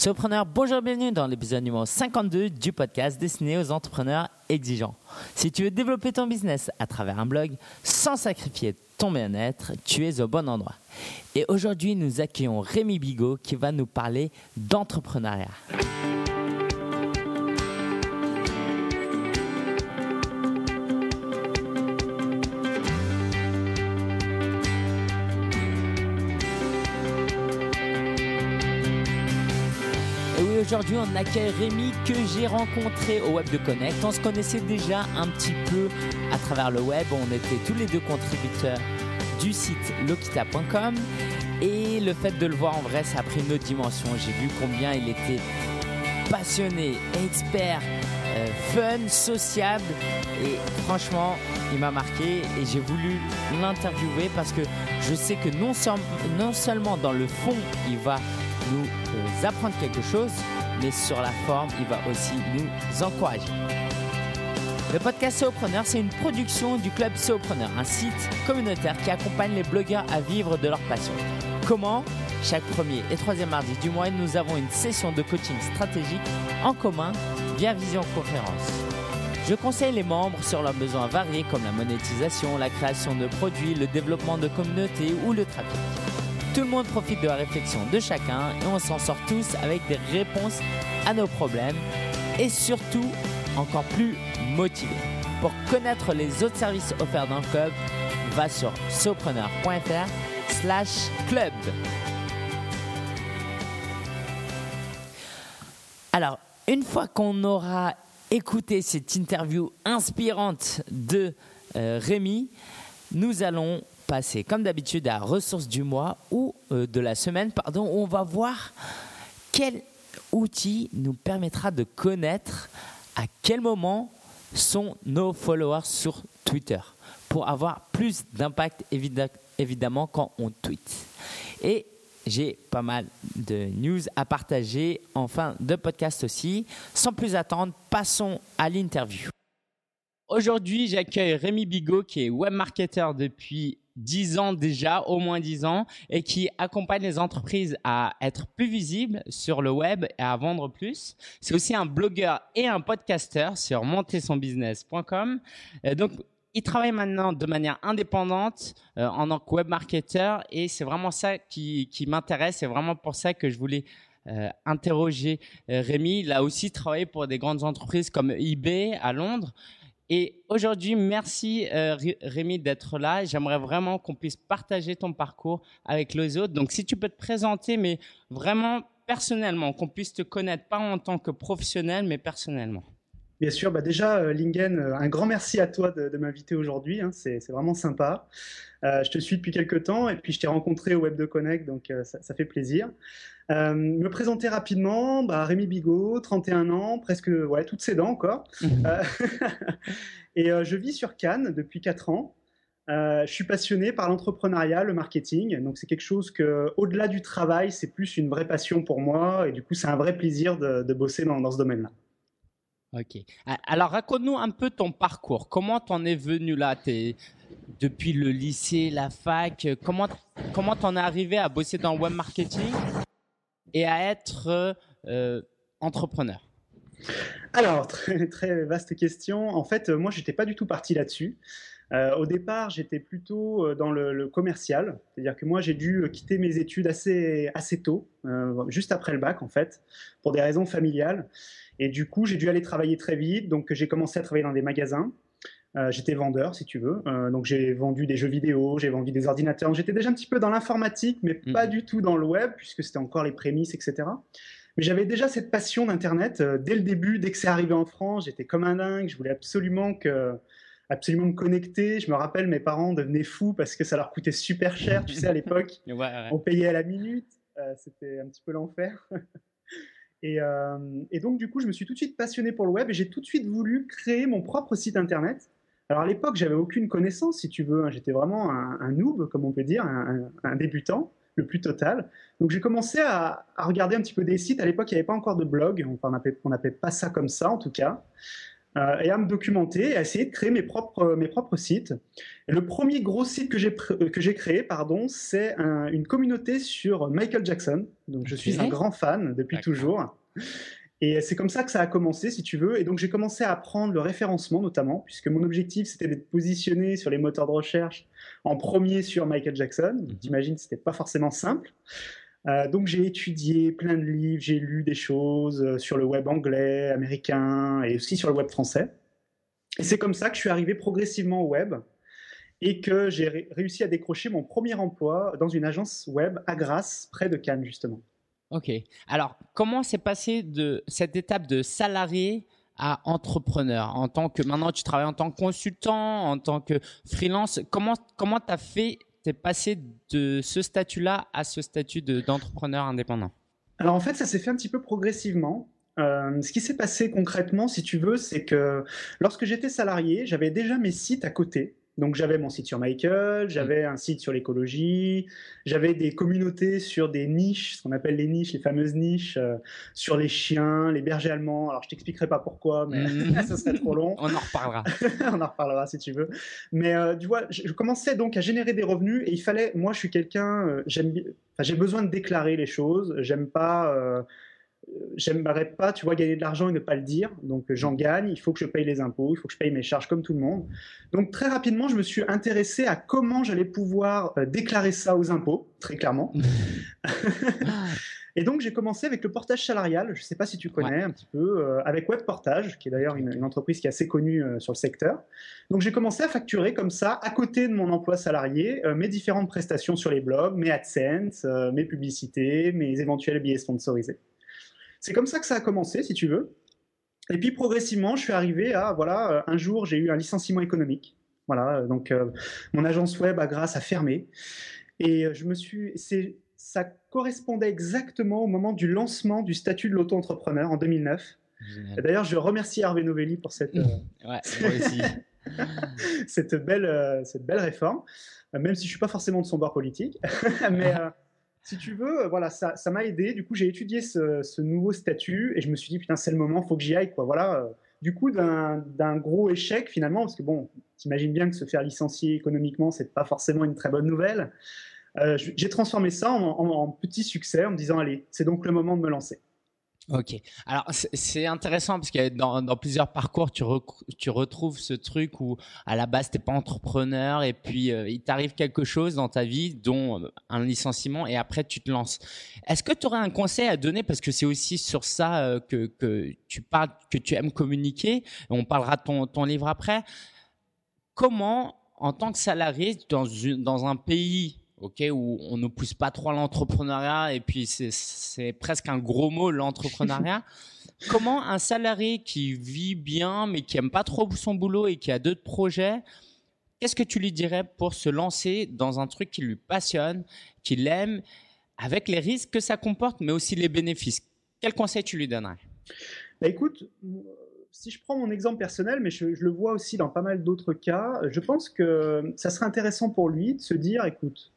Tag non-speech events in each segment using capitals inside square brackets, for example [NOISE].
Surpreneur, bonjour, bienvenue dans l'épisode numéro 52 du podcast destiné aux entrepreneurs exigeants. Si tu veux développer ton business à travers un blog sans sacrifier ton bien-être, tu es au bon endroit. Et aujourd'hui, nous accueillons Rémi Bigot qui va nous parler d'entrepreneuriat. Aujourd'hui on accueille Rémi que j'ai rencontré au Web de Connect. On se connaissait déjà un petit peu à travers le web. On était tous les deux contributeurs du site lokita.com et le fait de le voir en vrai, ça a pris une autre dimension. J'ai vu combien il était passionné, expert, euh, fun, sociable et franchement, il m'a marqué et j'ai voulu l'interviewer parce que je sais que non, seulement dans le fond, il va nous euh, apprendre quelque chose, mais sur la forme, il va aussi nous encourager. Le podcast Sopreneur, c'est une production du club Sopreneur, un site communautaire qui accompagne les blogueurs à vivre de leur passion. Comment? Chaque premier et troisième mardi du mois, nous avons une session de coaching stratégique en commun via Vision Conférence. Je conseille les membres sur leurs besoins variés comme la monétisation, la création de produits, le développement de communautés ou le trafic. Tout le monde profite de la réflexion de chacun et on s'en sort tous avec des réponses à nos problèmes et surtout encore plus motivés. Pour connaître les autres services offerts dans le club, va sur sopreneur.fr slash club. Alors, une fois qu'on aura écouté cette interview inspirante de euh, Rémi, nous allons comme d'habitude, à ressources du mois ou euh, de la semaine, pardon, on va voir quel outil nous permettra de connaître à quel moment sont nos followers sur Twitter pour avoir plus d'impact évidemment quand on tweet. Et j'ai pas mal de news à partager en fin de podcast aussi. Sans plus attendre, passons à l'interview. Aujourd'hui, j'accueille Rémi Bigot qui est web marketer depuis 10 ans déjà, au moins 10 ans, et qui accompagne les entreprises à être plus visibles sur le web et à vendre plus. C'est aussi un blogueur et un podcasteur sur montersonbusiness.com. Euh, donc, il travaille maintenant de manière indépendante euh, en tant que web marketer et c'est vraiment ça qui, qui m'intéresse. C'est vraiment pour ça que je voulais euh, interroger Rémi. Il a aussi travaillé pour des grandes entreprises comme eBay à Londres. Et aujourd'hui, merci euh, Rémi d'être là. J'aimerais vraiment qu'on puisse partager ton parcours avec les autres. Donc, si tu peux te présenter, mais vraiment personnellement, qu'on puisse te connaître, pas en tant que professionnel, mais personnellement. Bien sûr, bah déjà, euh, Lingen, euh, un grand merci à toi de, m'inviter aujourd'hui. Hein. c'est vraiment sympa. je te suis depuis quelques temps et puis je t'ai rencontré au Web de Connect, donc ça, fait plaisir. Euh, me présenter rapidement, bah, Rémi Bigot, 31 ans, presque ouais, toutes ses dents encore. Mhm. Euh, [LAUGHS] et euh, je vis sur Cannes depuis 4 ans. je suis passionné par l'entrepreneuriat, le marketing. Donc c'est quelque chose que, au-delà du travail, c'est plus une vraie passion pour moi. Et du coup, c'est un vrai plaisir de, bosser dans, dans ce domaine-là. Ok. Alors raconte-nous un peu ton parcours. Comment t'en es venu là? Depuis le lycée, la fac, comment comment t'en es arrivé à bosser dans le web marketing et à être euh, entrepreneur? Alors, très, très, vaste question. En fait, euh, moi, j'étais pas du tout parti là-dessus. Euh, au départ, j'étais plutôt dans le, commercial, c'est-à-dire que moi, j'ai dû quitter mes études assez, assez tôt, juste après le bac, en fait, pour des raisons familiales. Et du coup, j'ai dû aller travailler très vite, donc j'ai commencé à travailler dans des magasins. Euh, j'étais vendeur, si tu veux. Euh, donc j'ai vendu des jeux vidéo, j'ai vendu des ordinateurs. J'étais déjà un petit peu dans l'informatique, mais mm. pas du tout dans le web, puisque c'était encore les prémices, etc. Mais j'avais déjà cette passion d'Internet euh, dès le début, dès que c'est arrivé en France. J'étais comme un dingue. Je voulais absolument que absolument me connecter. Je me rappelle, mes parents devenaient fous parce que ça leur coûtait super cher. Tu sais, à l'époque, [LAUGHS] on payait à la minute. c'était un petit peu l'enfer. [LAUGHS] Et, et, donc, du coup, je me suis tout de suite passionné pour le web et j'ai tout de suite voulu créer mon propre site internet. Alors à l'époque, j'avais aucune connaissance, si tu veux. Hein. J'étais vraiment un, noob, comme on peut dire, un, débutant, le plus total. Donc j'ai commencé à, regarder un petit peu des sites. À l'époque, il n'y avait pas encore de blog. On n'appelait pas ça comme ça, en tout cas. Euh, et à me documenter, à essayer de créer mes propres, mes propres sites. Et le premier gros site que j'ai, j'ai créé, pardon, c'est une communauté sur Michael Jackson. Donc je suis un grand fan depuis toujours. Et c'est comme ça que ça a commencé, si tu veux. Et donc j'ai commencé à apprendre le référencement notamment, puisque mon objectif c'était d'être positionné sur les moteurs de recherche en premier sur Michael Jackson. Mm T'imagines, c'était pas forcément simple. Euh, donc j'ai étudié plein de livres, j'ai lu des choses euh, sur le web anglais, américain et aussi sur le web français. Et c'est comme ça que je suis arrivé progressivement au web et que j'ai réussi à décrocher mon premier emploi dans une agence web à Grasse, près de Cannes justement. Ok. Alors, comment s'est passé de cette étape de salarié à entrepreneur? En tant que maintenant, tu travailles en tant que consultant, en tant que freelance. Comment comment t'as fait T'es passé de ce statut-là à ce statut d'entrepreneur indépendant? Alors en fait, ça s'est fait un petit peu progressivement. Euh, ce qui s'est passé concrètement, si tu veux, c'est que lorsque j'étais salarié, j'avais déjà mes sites à côté. Donc j'avais mon site sur Michael, j'avais un site sur l'écologie, j'avais des communautés sur des niches, ce qu'on appelle les niches, les fameuses niches, euh, sur les chiens, les bergers allemands. Alors je t'expliquerai pas pourquoi, mais mm. [LAUGHS] ça serait trop long. On en reparlera. [LAUGHS] On en reparlera si tu veux. Mais euh, tu vois, je, commençais donc à générer des revenus et il fallait, moi je suis quelqu'un, euh, j'aime, j'ai besoin de déclarer les choses. J'aime pas j'aimerais pas, tu vois, gagner de l'argent et ne pas le dire. Donc j'en gagne, il faut que je paye les impôts, il faut que je paye mes charges comme tout le monde. Donc très rapidement, je me suis intéressé à comment j'allais pouvoir euh, déclarer ça aux impôts, très clairement. [LAUGHS] et donc j'ai commencé avec le portage salarial. Je ne sais pas si tu connais un petit peu, euh, avec Web Portage, qui est d'ailleurs une, entreprise qui est assez connue euh, sur le secteur. Donc j'ai commencé à facturer comme ça, à côté de mon emploi salarié, mes différentes prestations sur les blogs, mes AdSense, mes publicités, mes éventuels billets sponsorisés. C'est comme ça que ça a commencé, si tu veux. Et puis progressivement, je suis arrivé à, voilà, euh, un jour, j'ai eu un licenciement économique. Voilà, euh, donc euh, mon agence web a grâce a fermé. Et je me suis, ça correspondait exactement au moment du lancement du statut de l'auto-entrepreneur en 2009. D'ailleurs, je remercie Hervé Novelli pour cette, [LAUGHS] ouais, [LAUGHS] cette, belle, cette belle réforme, même si je suis pas forcément de son bord politique. [LAUGHS] Mais si tu veux, voilà, ça, m'a aidé. Du coup, j'ai étudié ce, nouveau statut et je me suis dit, putain, c'est le moment, faut que j'y aille. Voilà. Du coup, d'un gros échec finalement, parce que bon, t'imagines bien que se faire licencier économiquement, c'est pas forcément une très bonne nouvelle. Euh, j'ai transformé ça en, en, petit succès en me disant, allez, c'est donc le moment de me lancer. Ok. Alors c'est intéressant parce que dans, dans plusieurs parcours, tu, retrouves ce truc où à la base t'es pas entrepreneur et puis euh, il t'arrive quelque chose dans ta vie, dont euh, un licenciement, et après tu te lances. Est-ce que tu aurais un conseil à donner? Parce que c'est aussi sur ça euh, que, tu parles, que tu aimes communiquer. On parlera ton, livre après. Comment, en tant que salarié dans un pays ok, où on ne pousse pas trop l'entrepreneuriat et puis c'est presque un gros mot l'entrepreneuriat. [LAUGHS] Comment un salarié qui vit bien mais qui aime pas trop son boulot et qui a d'autres projets, qu'est-ce que tu lui dirais pour se lancer dans un truc qui lui passionne, qu'il aime, avec les risques que ça comporte, mais aussi les bénéfices? Quel conseil tu lui donnerais? Bah Écoute, si je prends mon exemple personnel, mais je, je le vois aussi dans pas mal d'autres cas, je pense que ça serait intéressant pour lui de se dire, écoute,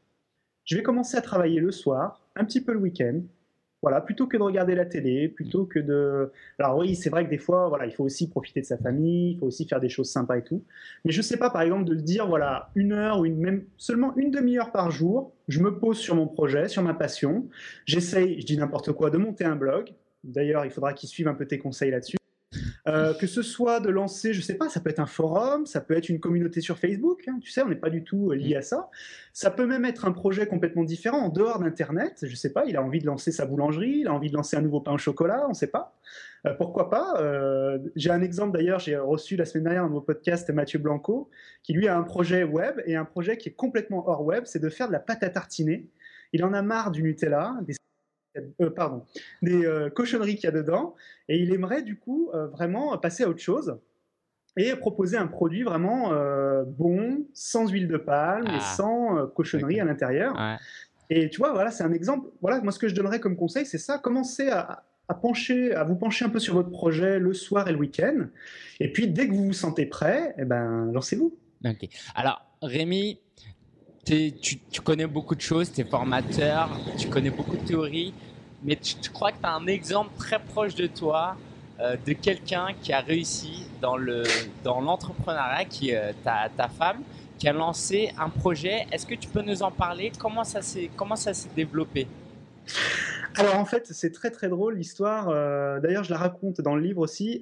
je vais commencer à travailler le soir, un petit peu le week-end, voilà, plutôt que de regarder la télé, plutôt que de. Alors oui, c'est vrai que des fois, voilà, il faut aussi profiter de sa famille, il faut aussi faire des choses sympas et tout. Mais je sais pas, par exemple, de dire, voilà, une heure ou même seulement une demi-heure par jour, je me pose sur mon projet, sur ma passion. J'essaye, je dis n'importe quoi, de monter un blog. D'ailleurs, il faudra qu'il suive un peu tes conseils là-dessus. Euh, que ce soit de lancer, je sais pas, ça peut être un forum, ça peut être une communauté sur Facebook, hein, tu sais, on n'est pas du tout euh, lié à ça. Ça peut même être un projet complètement différent en dehors d'Internet, je sais pas, il a envie de lancer sa boulangerie, il a envie de lancer un nouveau pain au chocolat, on ne sait pas. Euh, pourquoi pas J'ai un exemple d'ailleurs, j'ai reçu la semaine dernière dans mon podcast Mathieu Blanco, qui lui a un projet web et un projet qui est complètement hors web, c'est de faire de la pâte à tartiner. Il en a marre du Nutella, euh, pardon, des euh, cochonneries qu'il y a dedans, et il aimerait du coup euh, vraiment passer à autre chose et proposer un produit vraiment bon, sans huile de palme et ah. sans cochonneries à l'intérieur. Et tu vois, voilà, c'est un exemple. Voilà, moi ce que je donnerais comme conseil, c'est ça. Commencez à, pencher, à vous pencher un peu sur votre projet le soir et le week-end, et puis dès que vous vous sentez prêt, eh ben lancez-vous. Ok. Alors Rémi, tu, connais beaucoup de choses, tu es formateur, tu connais beaucoup de théories, mais tu, crois que tu as un exemple très proche de toi euh, de quelqu'un qui a réussi dans le dans l'entrepreneuriat, qui est ta, femme, qui a lancé un projet. Est-ce que tu peux nous en parler? Comment ça s'est comment ça s'est développé? Alors en fait, c'est très très drôle l'histoire. D'ailleurs, je la raconte dans le livre aussi.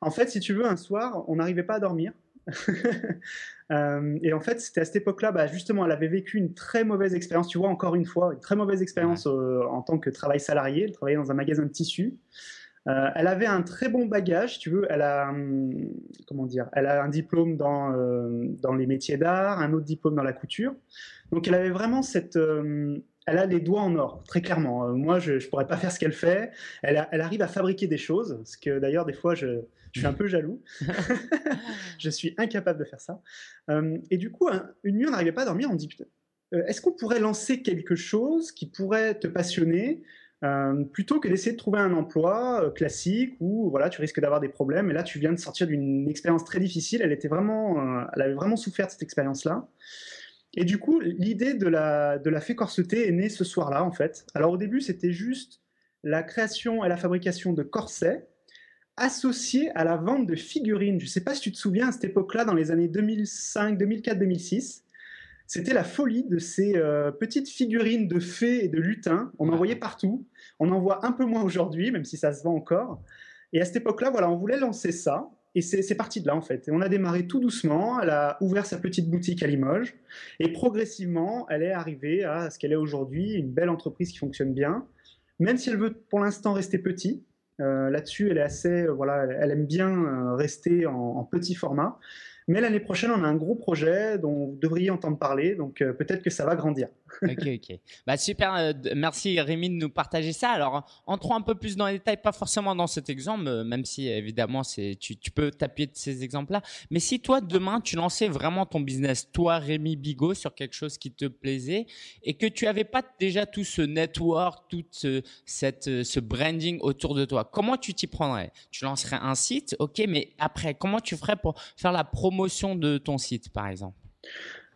en fait, si tu veux, un soir, on n'arrivait pas à dormir. [LAUGHS] Euh, et en fait, c'était à cette époque-là, bah, justement, elle avait vécu une très mauvaise expérience. Tu vois, encore une fois, une très mauvaise expérience euh, en tant que travail salarié. Elle travaillait dans un magasin de tissus. Euh, elle avait un très bon bagage, tu veux. Elle a, hum, comment dire, elle a un diplôme dans, dans les métiers d'art, un autre diplôme dans la couture. Donc, elle avait vraiment cette, elle a les doigts en or, très clairement. moi, je ne pourrais pas faire ce qu'elle fait. Elle, elle, arrive à fabriquer des choses, ce que d'ailleurs, des fois, je, je suis un peu jaloux. [LAUGHS] je suis incapable de faire ça. Euh, et du coup, une nuit, on n'arrivait pas à dormir. On dit, euh, est-ce qu'on pourrait lancer quelque chose qui pourrait te passionner euh, plutôt que d'essayer de trouver un emploi classique où voilà, tu risques d'avoir des problèmes. Et là, tu viens de sortir d'une expérience très difficile. Elle, était vraiment, elle avait vraiment souffert de cette expérience-là. Et du coup, l'idée de la, de la fée corsetée est née ce soir-là, en fait. Alors au début, c'était juste la création et la fabrication de corsets associé à la vente de figurines. Je ne sais pas si tu te souviens, à cette époque-là, dans les années 2005, 2004, 2006, c'était la folie de ces euh, petites figurines de fées et de lutins. On en voyait partout. On en voit un peu moins aujourd'hui, même si ça se vend encore. Et à cette époque-là, voilà, on voulait lancer ça. Et c'est parti de là, en fait. Et on a démarré tout doucement. Elle a ouvert sa petite boutique à Limoges. Et progressivement, elle est arrivée à ce qu'elle est aujourd'hui, une belle entreprise qui fonctionne bien. Même si elle veut pour l'instant rester petite, là-dessus, elle est assez, euh, voilà, elle aime bien euh, rester en, petit format. Mais l'année prochaine, on a un gros projet dont vous devriez entendre parler, donc peut-être que ça va grandir. Ok, ok. Bah, super, merci Rémi de nous partager ça. Alors, entrons un peu plus dans les détails, pas forcément dans cet exemple, même si évidemment c'est, tu, tu peux t'appuyer de ces exemples-là. Mais si toi, demain, tu lançais vraiment ton business, toi, Rémi Bigot, sur quelque chose qui te plaisait et que tu avais pas déjà tout ce network, tout ce, cette, ce branding autour de toi, comment tu t'y prendrais? Tu lancerais un site, ok, mais après, comment tu ferais pour faire la promotion de ton site, par exemple?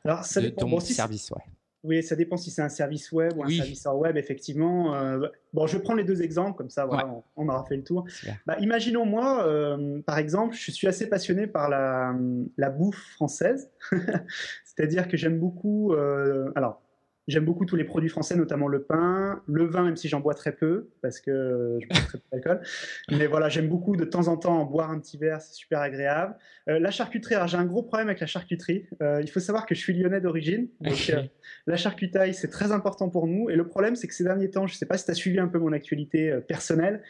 Alors, ça de ton service, ouais. Oui, ça dépend si c'est un service web ou un service hors web, effectivement. Euh, bon, je prendre les deux exemples, comme ça, voilà, on, aura fait le tour. Bah, imaginons, moi, euh, par exemple, je suis assez passionné par la, la bouffe française. [LAUGHS] C'est-à-dire que j'aime beaucoup. Euh, alors, J'aime beaucoup tous les produits français, notamment le pain, le vin, même si j'en bois très peu, parce que je bois très peu d'alcool. Mais voilà, j'aime beaucoup de temps en temps en boire un petit verre, c'est super agréable. Euh, la charcuterie, alors j'ai un gros problème avec la charcuterie. Euh, il faut savoir que je suis lyonnais d'origine, donc [LAUGHS] euh, la charcutaille, c'est très important pour nous. Et le problème, c'est que ces derniers temps, je ne sais pas si tu as suivi un peu mon actualité personnelle,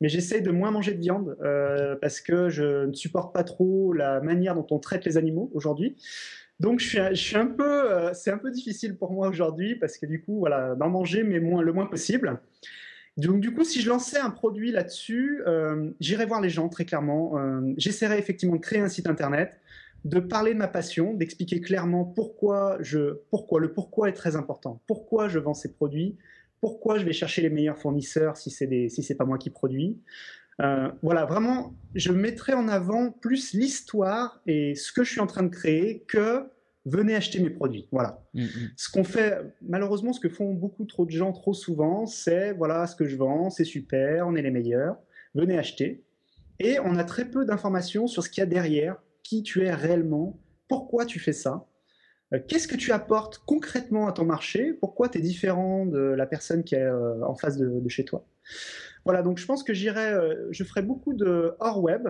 mais j'essaie de moins manger de viande parce que je ne supporte pas trop la manière dont on traite les animaux aujourd'hui. Donc je suis, un peu, euh, c'est un peu difficile pour moi aujourd'hui parce que du coup, voilà, d'en manger mais le moins possible. Donc du coup, si je lançais un produit là-dessus, euh, j'irais voir les gens très clairement. Euh, j'essaierais effectivement de créer un site internet, de parler de ma passion, d'expliquer clairement pourquoi je, pourquoi le pourquoi est très important, pourquoi je vends ces produits, pourquoi je vais chercher les meilleurs fournisseurs si c'est si c'est pas moi qui produis, euh, voilà, vraiment, je mettrai en avant plus l'histoire et ce que je suis en train de créer que venez acheter mes produits. Voilà. Mm, mm. Ce qu'on fait, malheureusement, ce que font beaucoup trop de gens trop souvent, c'est voilà ce que je vends, c'est super, on est les meilleurs, venez acheter. Et on a très peu d'informations sur ce qu'il y a derrière, qui tu es réellement, pourquoi tu fais ça, euh, qu'est-ce que tu apportes concrètement à ton marché, pourquoi tu es différent de la personne qui est euh, en face de, de chez toi. Voilà, donc je pense que j'irai, euh, je ferai beaucoup de hors web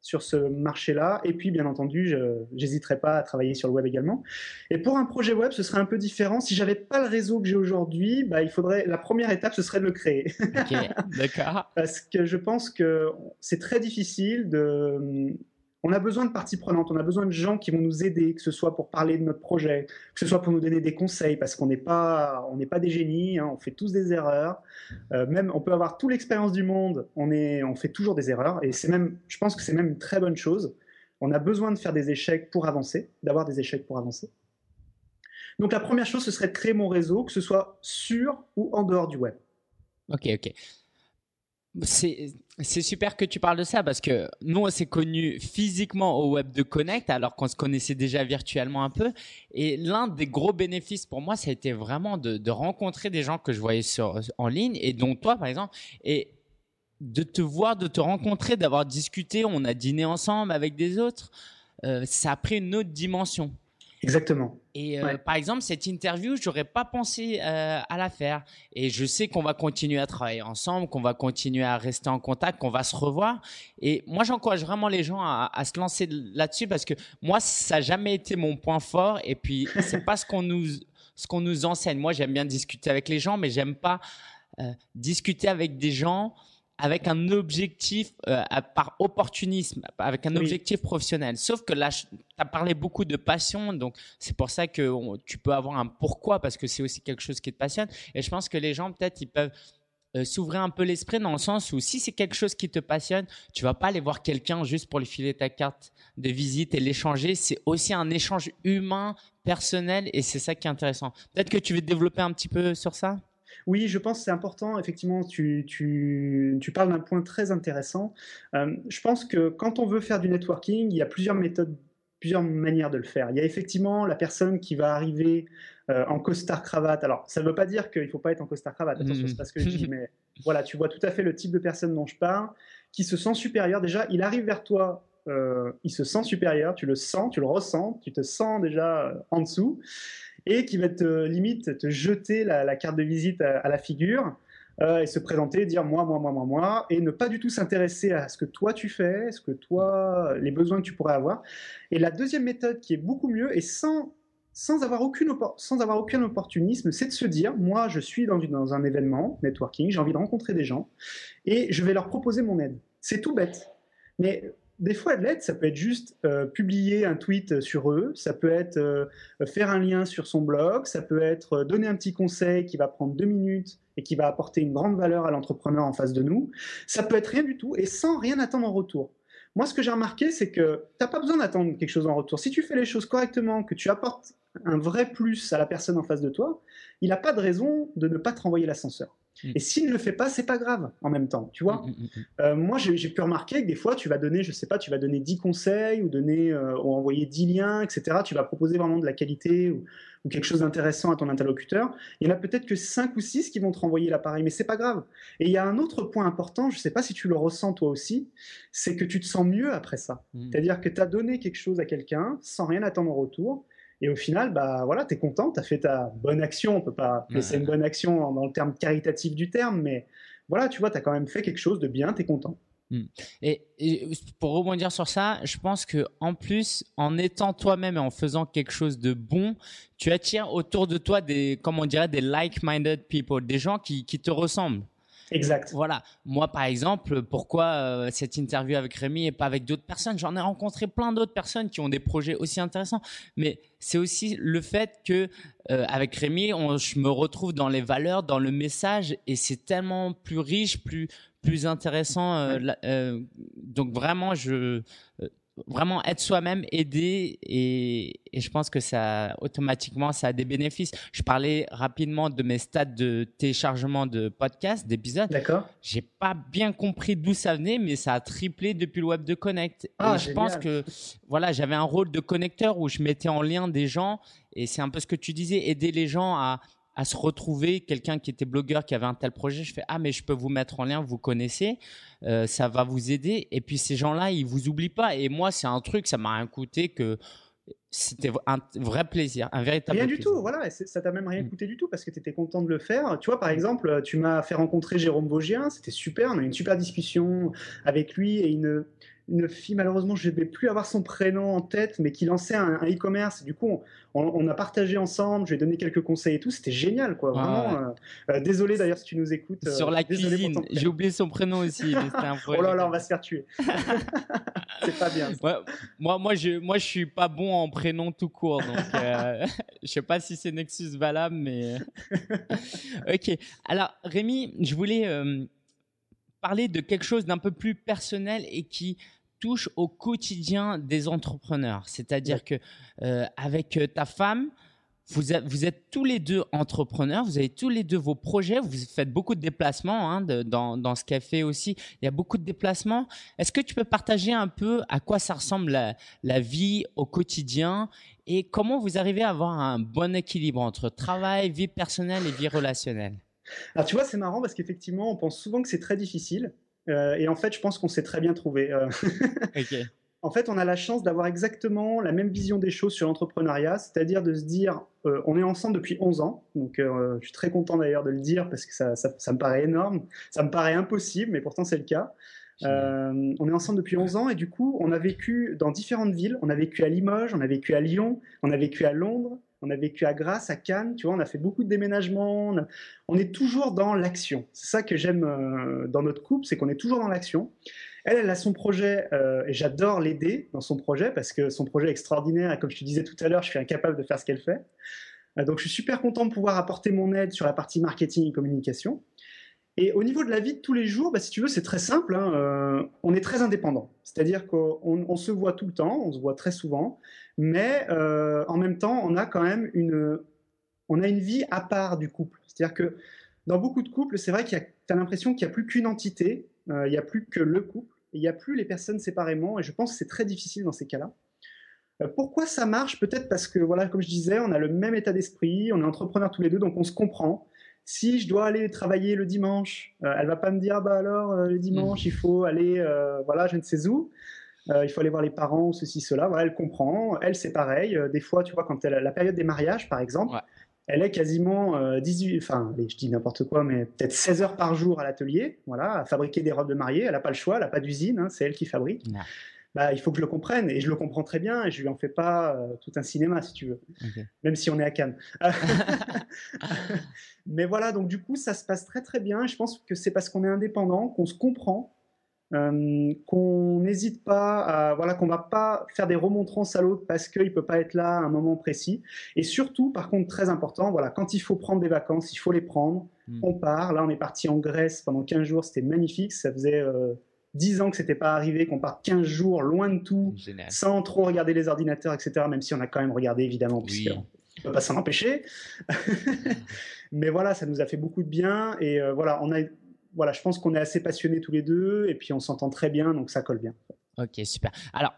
sur ce marché-là. Et puis, bien entendu, je n'hésiterai pas à travailler sur le web également. Et pour un projet web, ce serait un peu différent. Si j'avais pas le réseau que j'ai aujourd'hui, bah, il faudrait, la première étape, ce serait de le créer. Ok, d'accord. [LAUGHS] Parce que je pense que c'est très difficile de, on a besoin de parties prenantes, on a besoin de gens qui vont nous aider, que ce soit pour parler de notre projet, que ce soit pour nous donner des conseils, parce qu'on n'est pas, des génies, hein, on fait tous des erreurs. Euh, même, on peut avoir toute l'expérience du monde, on fait toujours des erreurs, et c'est même, je pense que c'est même une très bonne chose. On a besoin de faire des échecs pour avancer, d'avoir des échecs pour avancer. Donc la première chose, ce serait de créer mon réseau, que ce soit sur ou en dehors du web. Ok, ok. C'est super que tu parles de ça parce que nous, on s'est connus physiquement au Web de Connect alors qu'on se connaissait déjà virtuellement un peu. Et l'un des gros bénéfices pour moi, ça a été vraiment de, rencontrer des gens que je voyais sur, en ligne et dont toi, par exemple. Et de te voir, de te rencontrer, d'avoir discuté, on a dîné ensemble avec des autres, euh, ça a pris une autre dimension. Exactement. Et euh, par exemple, cette interview, j'aurais pas pensé euh, à la faire. Et je sais qu'on va continuer à travailler ensemble, qu'on va continuer à rester en contact, qu'on va se revoir. Et moi, j'encourage vraiment les gens à, à se lancer là-dessus parce que moi, ça n'a jamais été mon point fort. Et puis, [LAUGHS] c'est pas ce qu'on nous, ce qu'on nous enseigne. Moi, j'aime bien discuter avec les gens, mais j'aime pas euh, discuter avec des gens avec un objectif euh, par opportunisme, avec un objectif professionnel. Sauf que là, tu as parlé beaucoup de passion, donc c'est pour ça que tu peux avoir un pourquoi, parce que c'est aussi quelque chose qui te passionne. Et je pense que les gens, peut-être, ils peuvent euh, s'ouvrir un peu l'esprit dans le sens où si c'est quelque chose qui te passionne, tu vas pas aller voir quelqu'un juste pour lui filer ta carte de visite et l'échanger. C'est aussi un échange humain, personnel, et c'est ça qui est intéressant. Peut-être que tu veux développer un petit peu sur ça? Oui, je pense que c'est important. Effectivement, tu, tu, parles d'un point très intéressant. Euh, je pense que quand on veut faire du networking, il y a plusieurs méthodes, plusieurs manières de le faire. Il y a effectivement la personne qui va arriver euh, en costard cravate. Alors, ça ne veut pas dire qu'il ne faut pas être en costard cravate. Attention, mmh. c'est pas ce que je dis, mais [LAUGHS] voilà, tu vois tout à fait le type de personne dont je parle, qui se sent supérieur. Déjà, il arrive vers toi euh, il se sent supérieur, tu le sens, tu le ressens, tu te sens déjà en dessous et qui va te limite te jeter la, carte de visite à, la figure euh, et se présenter, dire moi, moi, moi, moi, moi, et ne pas du tout s'intéresser à ce que toi tu fais, ce que toi, les besoins que tu pourrais avoir. Et la deuxième méthode qui est beaucoup mieux et sans sans avoir, aucune sans avoir aucun opportunisme, c'est de se dire, moi, je suis dans, dans un événement, networking, j'ai envie de rencontrer des gens, et je vais leur proposer mon aide. C'est tout bête. Mais des fois, de l'aide, ça peut être juste euh, publier un tweet sur eux, ça peut être euh, faire un lien sur son blog, ça peut être euh, donner un petit conseil qui va prendre deux minutes et qui va apporter une grande valeur à l'entrepreneur en face de nous. Ça peut être rien du tout et sans rien attendre en retour. Moi, ce que j'ai remarqué, c'est que tu n'as pas besoin d'attendre quelque chose en retour. Si tu fais les choses correctement, que tu apportes un vrai plus à la personne en face de toi, il n'a pas de raison de ne pas te renvoyer l'ascenseur. Mm. Et s'il ne le fait pas, c'est pas grave en même temps, tu vois. Mm, mm, euh, moi, j'ai pu remarquer que des fois, tu vas donner, je sais pas, tu vas donner 10 conseils ou donner euh, ou envoyer 10 liens, etc. Tu vas proposer vraiment de la qualité ou, quelque chose d'intéressant à ton interlocuteur. Il y en a peut-être que 5 ou 6 qui vont te renvoyer l'appareil, mais c'est pas grave. Et il y a un autre point important, je sais pas si tu le ressens toi aussi, c'est que tu te sens mieux après ça. C'est-à-dire que tu as donné quelque chose à quelqu'un sans rien attendre en retour. Et au final, bah voilà, tu es content, tu as fait ta bonne action. On peut pas laisser une bonne action dans le terme caritatif du terme, mais voilà, tu vois, tu as quand même fait quelque chose de bien, tu es content. Hmm. Et, pour rebondir sur ça, je pense que en plus, en étant toi-même et en faisant quelque chose de bon, tu attires autour de toi des, comment on dirait, des like-minded people, des gens qui, qui te ressemblent. Exact. Voilà. Moi, par exemple, pourquoi euh, cette interview avec Rémi et pas avec d'autres personnes? J'en ai rencontré plein d'autres personnes qui ont des projets aussi intéressants. Mais c'est aussi le fait que euh, avec Rémi, je me retrouve dans les valeurs, dans le message, et c'est tellement plus riche, plus plus intéressant. Euh, donc vraiment, je vraiment être soi-même, aider et, je pense que ça automatiquement ça a des bénéfices. Je parlais rapidement de mes stats de téléchargement de podcasts, d'épisodes. D'accord. J'ai pas bien compris d'où ça venait, mais ça a triplé depuis le web de Connect. Ah, et je pense que voilà, j'avais un rôle de connecteur où je mettais en lien des gens et c'est un peu ce que tu disais, aider les gens à à se retrouver quelqu'un qui était blogueur, qui avait un tel projet. Je fais ah mais je peux vous mettre en lien, vous connaissez, euh, ça va vous aider. Et puis ces gens-là, ils vous oublient pas. Et moi, c'est un truc, ça m'a rien coûté que c'était un vrai plaisir, un véritable Rien du tout, voilà, ça t'a même rien mm. coûté du tout parce que tu étais content de le faire. Tu vois, par exemple, tu m'as fait rencontrer Jérôme Vosgien, c'était super, on a eu une super discussion avec lui et une, une fille, malheureusement, je ne vais plus avoir son prénom en tête, mais qui lançait un e-commerce. Du coup, on, a partagé ensemble, je lui ai donné quelques conseils et tout. C'était génial, quoi. Vraiment. Euh, euh, désolé d'ailleurs si tu nous écoutes. Euh, Sur la cuisine, j'ai oublié son prénom aussi. [LAUGHS] oh là là, on va se faire tuer. [LAUGHS] C'est pas bien. moi, moi, je, moi, je suis pas bon en prénom tout court, donc [LAUGHS] je sais pas si c'est Nexus valable, mais ok. Alors, Rémi, je voulais parler de quelque chose d'un peu plus personnel et qui touche au quotidien des entrepreneurs. C'est-à-dire que euh, avec euh, ta femme, vous êtes, vous êtes, tous les deux entrepreneurs, vous avez tous les deux vos projets, vous faites beaucoup de déplacements hein, dans, dans, ce café aussi. Il y a beaucoup de déplacements. Est-ce que tu peux partager un peu à quoi ça ressemble la, la, vie au quotidien et comment vous arrivez à avoir un bon équilibre entre travail, vie personnelle et vie relationnelle? Alors tu vois, c'est marrant parce qu'effectivement, on pense souvent que c'est très difficile. Et en fait, je pense qu'on s'est très bien trouvé. [LAUGHS] En fait, on a la chance d'avoir exactement la même vision des choses sur l'entrepreneuriat, c'est-à-dire de se dire, on est ensemble depuis 11 ans, donc je suis très content d'ailleurs de le dire parce que ça, ça, me paraît énorme, ça me paraît impossible, mais pourtant c'est le cas. Euh, on est ensemble depuis 11 ans et du coup, on a vécu dans différentes villes. On a vécu à Limoges, on a vécu à Lyon, on a vécu à Londres, on a vécu à Grasse, à Cannes. Tu vois, on a fait beaucoup de déménagements. On, est toujours dans l'action. C'est ça que j'aime euh, dans notre couple, c'est qu'on est toujours dans l'action. Elle, elle a son projet euh, et j'adore l'aider dans son projet parce que son projet est extraordinaire et comme je te disais tout à l'heure, je suis incapable de faire ce qu'elle fait. donc, je suis super content de pouvoir apporter mon aide sur la partie marketing et communication. Et au niveau de la vie de tous les jours, bah, si tu veux, c'est très simple. Hein, euh, on est très indépendant. C'est-à-dire qu'on se voit tout le temps, on se voit très souvent, mais euh, en même temps, on a quand même une, on a une vie à part du couple. C'est-à-dire que dans beaucoup de couples, c'est vrai qu'il tu as l'impression qu'il n'y a plus qu'une entité, euh, il n'y a plus que le couple, il n'y a plus les personnes séparément, et je pense que c'est très difficile dans ces cas-là. Pourquoi ça marche? Peut-être parce que, voilà, comme je disais, on a le même état d'esprit, on est entrepreneurs tous les deux, donc on se comprend si je dois aller travailler le dimanche, euh, elle va pas me dire bah alors euh, le dimanche il faut aller euh, voilà je ne sais où, il faut aller voir les parents ceci cela. Voilà, elle comprend. Elle c'est pareil. des fois tu vois quand elle la période des mariages par exemple, elle est quasiment 18, enfin je dis n'importe quoi mais peut-être 16 heures par jour à l'atelier, voilà, à fabriquer des robes de mariée. Elle n'a pas le choix, elle n'a pas d'usine, hein, c'est elle qui fabrique. Bah, il faut que je le comprenne et je le comprends très bien et je lui en fais pas euh, tout un cinéma si tu veux, même si on est à Cannes. [LAUGHS] Mais voilà, donc du coup ça se passe très très bien. je pense que c'est parce qu'on est indépendant, qu'on se comprend, euh, qu'on n'hésite pas, à, voilà, qu'on va pas faire des remontrances à l'autre parce qu'il peut pas être là à un moment précis. Et surtout, par contre, très important, voilà, quand il faut prendre des vacances, il faut les prendre. Hmm. On part. Là, on est parti en Grèce pendant 15 jours, c'était magnifique. Ça faisait euh, 10 ans que c'était pas arrivé, qu'on parte 15 jours loin de tout, sans trop regarder les ordinateurs, etc. Même si on a quand même regardé, évidemment, puisqu'on ne peut pas s'en empêcher. [LAUGHS] Mais voilà, ça nous a fait beaucoup de bien. Et euh, voilà, on a, voilà, je pense qu'on est assez passionnés tous les deux, et puis on s'entend très bien, donc ça colle bien. Ok, super. Alors,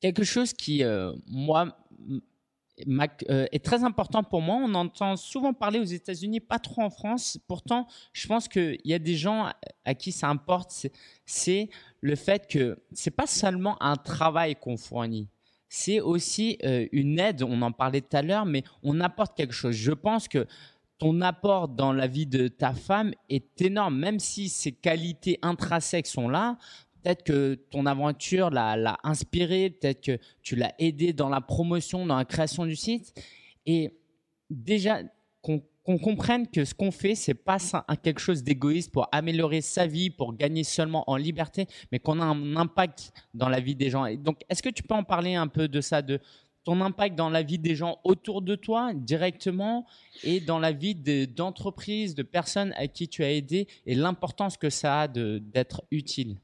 quelque chose qui, euh, moi, euh, est très important pour moi. On entend souvent parler aux États-Unis, pas trop en France. Pourtant, je pense qu'il y a des gens à qui ça importe. C'est le fait que c'est pas seulement un travail qu'on fournit. C'est aussi euh, une aide. On en parlait tout à l'heure, mais on apporte quelque chose. Je pense que ton apport dans la vie de ta femme est énorme, même si ses qualités intrinsèques sont là peut-être que ton aventure l'a inspiré, peut-être que tu l'as aidé dans la promotion, dans la création du site. Et déjà, qu'on comprenne que ce qu'on fait, c'est pas quelque chose d'égoïste pour améliorer sa vie, pour gagner seulement en liberté, mais qu'on a un impact dans la vie des gens. Donc, est-ce que tu peux en parler un peu de ça, de ton impact dans la vie des gens autour de toi directement et dans la vie d'entreprises, de personnes à qui tu as aidé et l'importance que ça a d'être utile?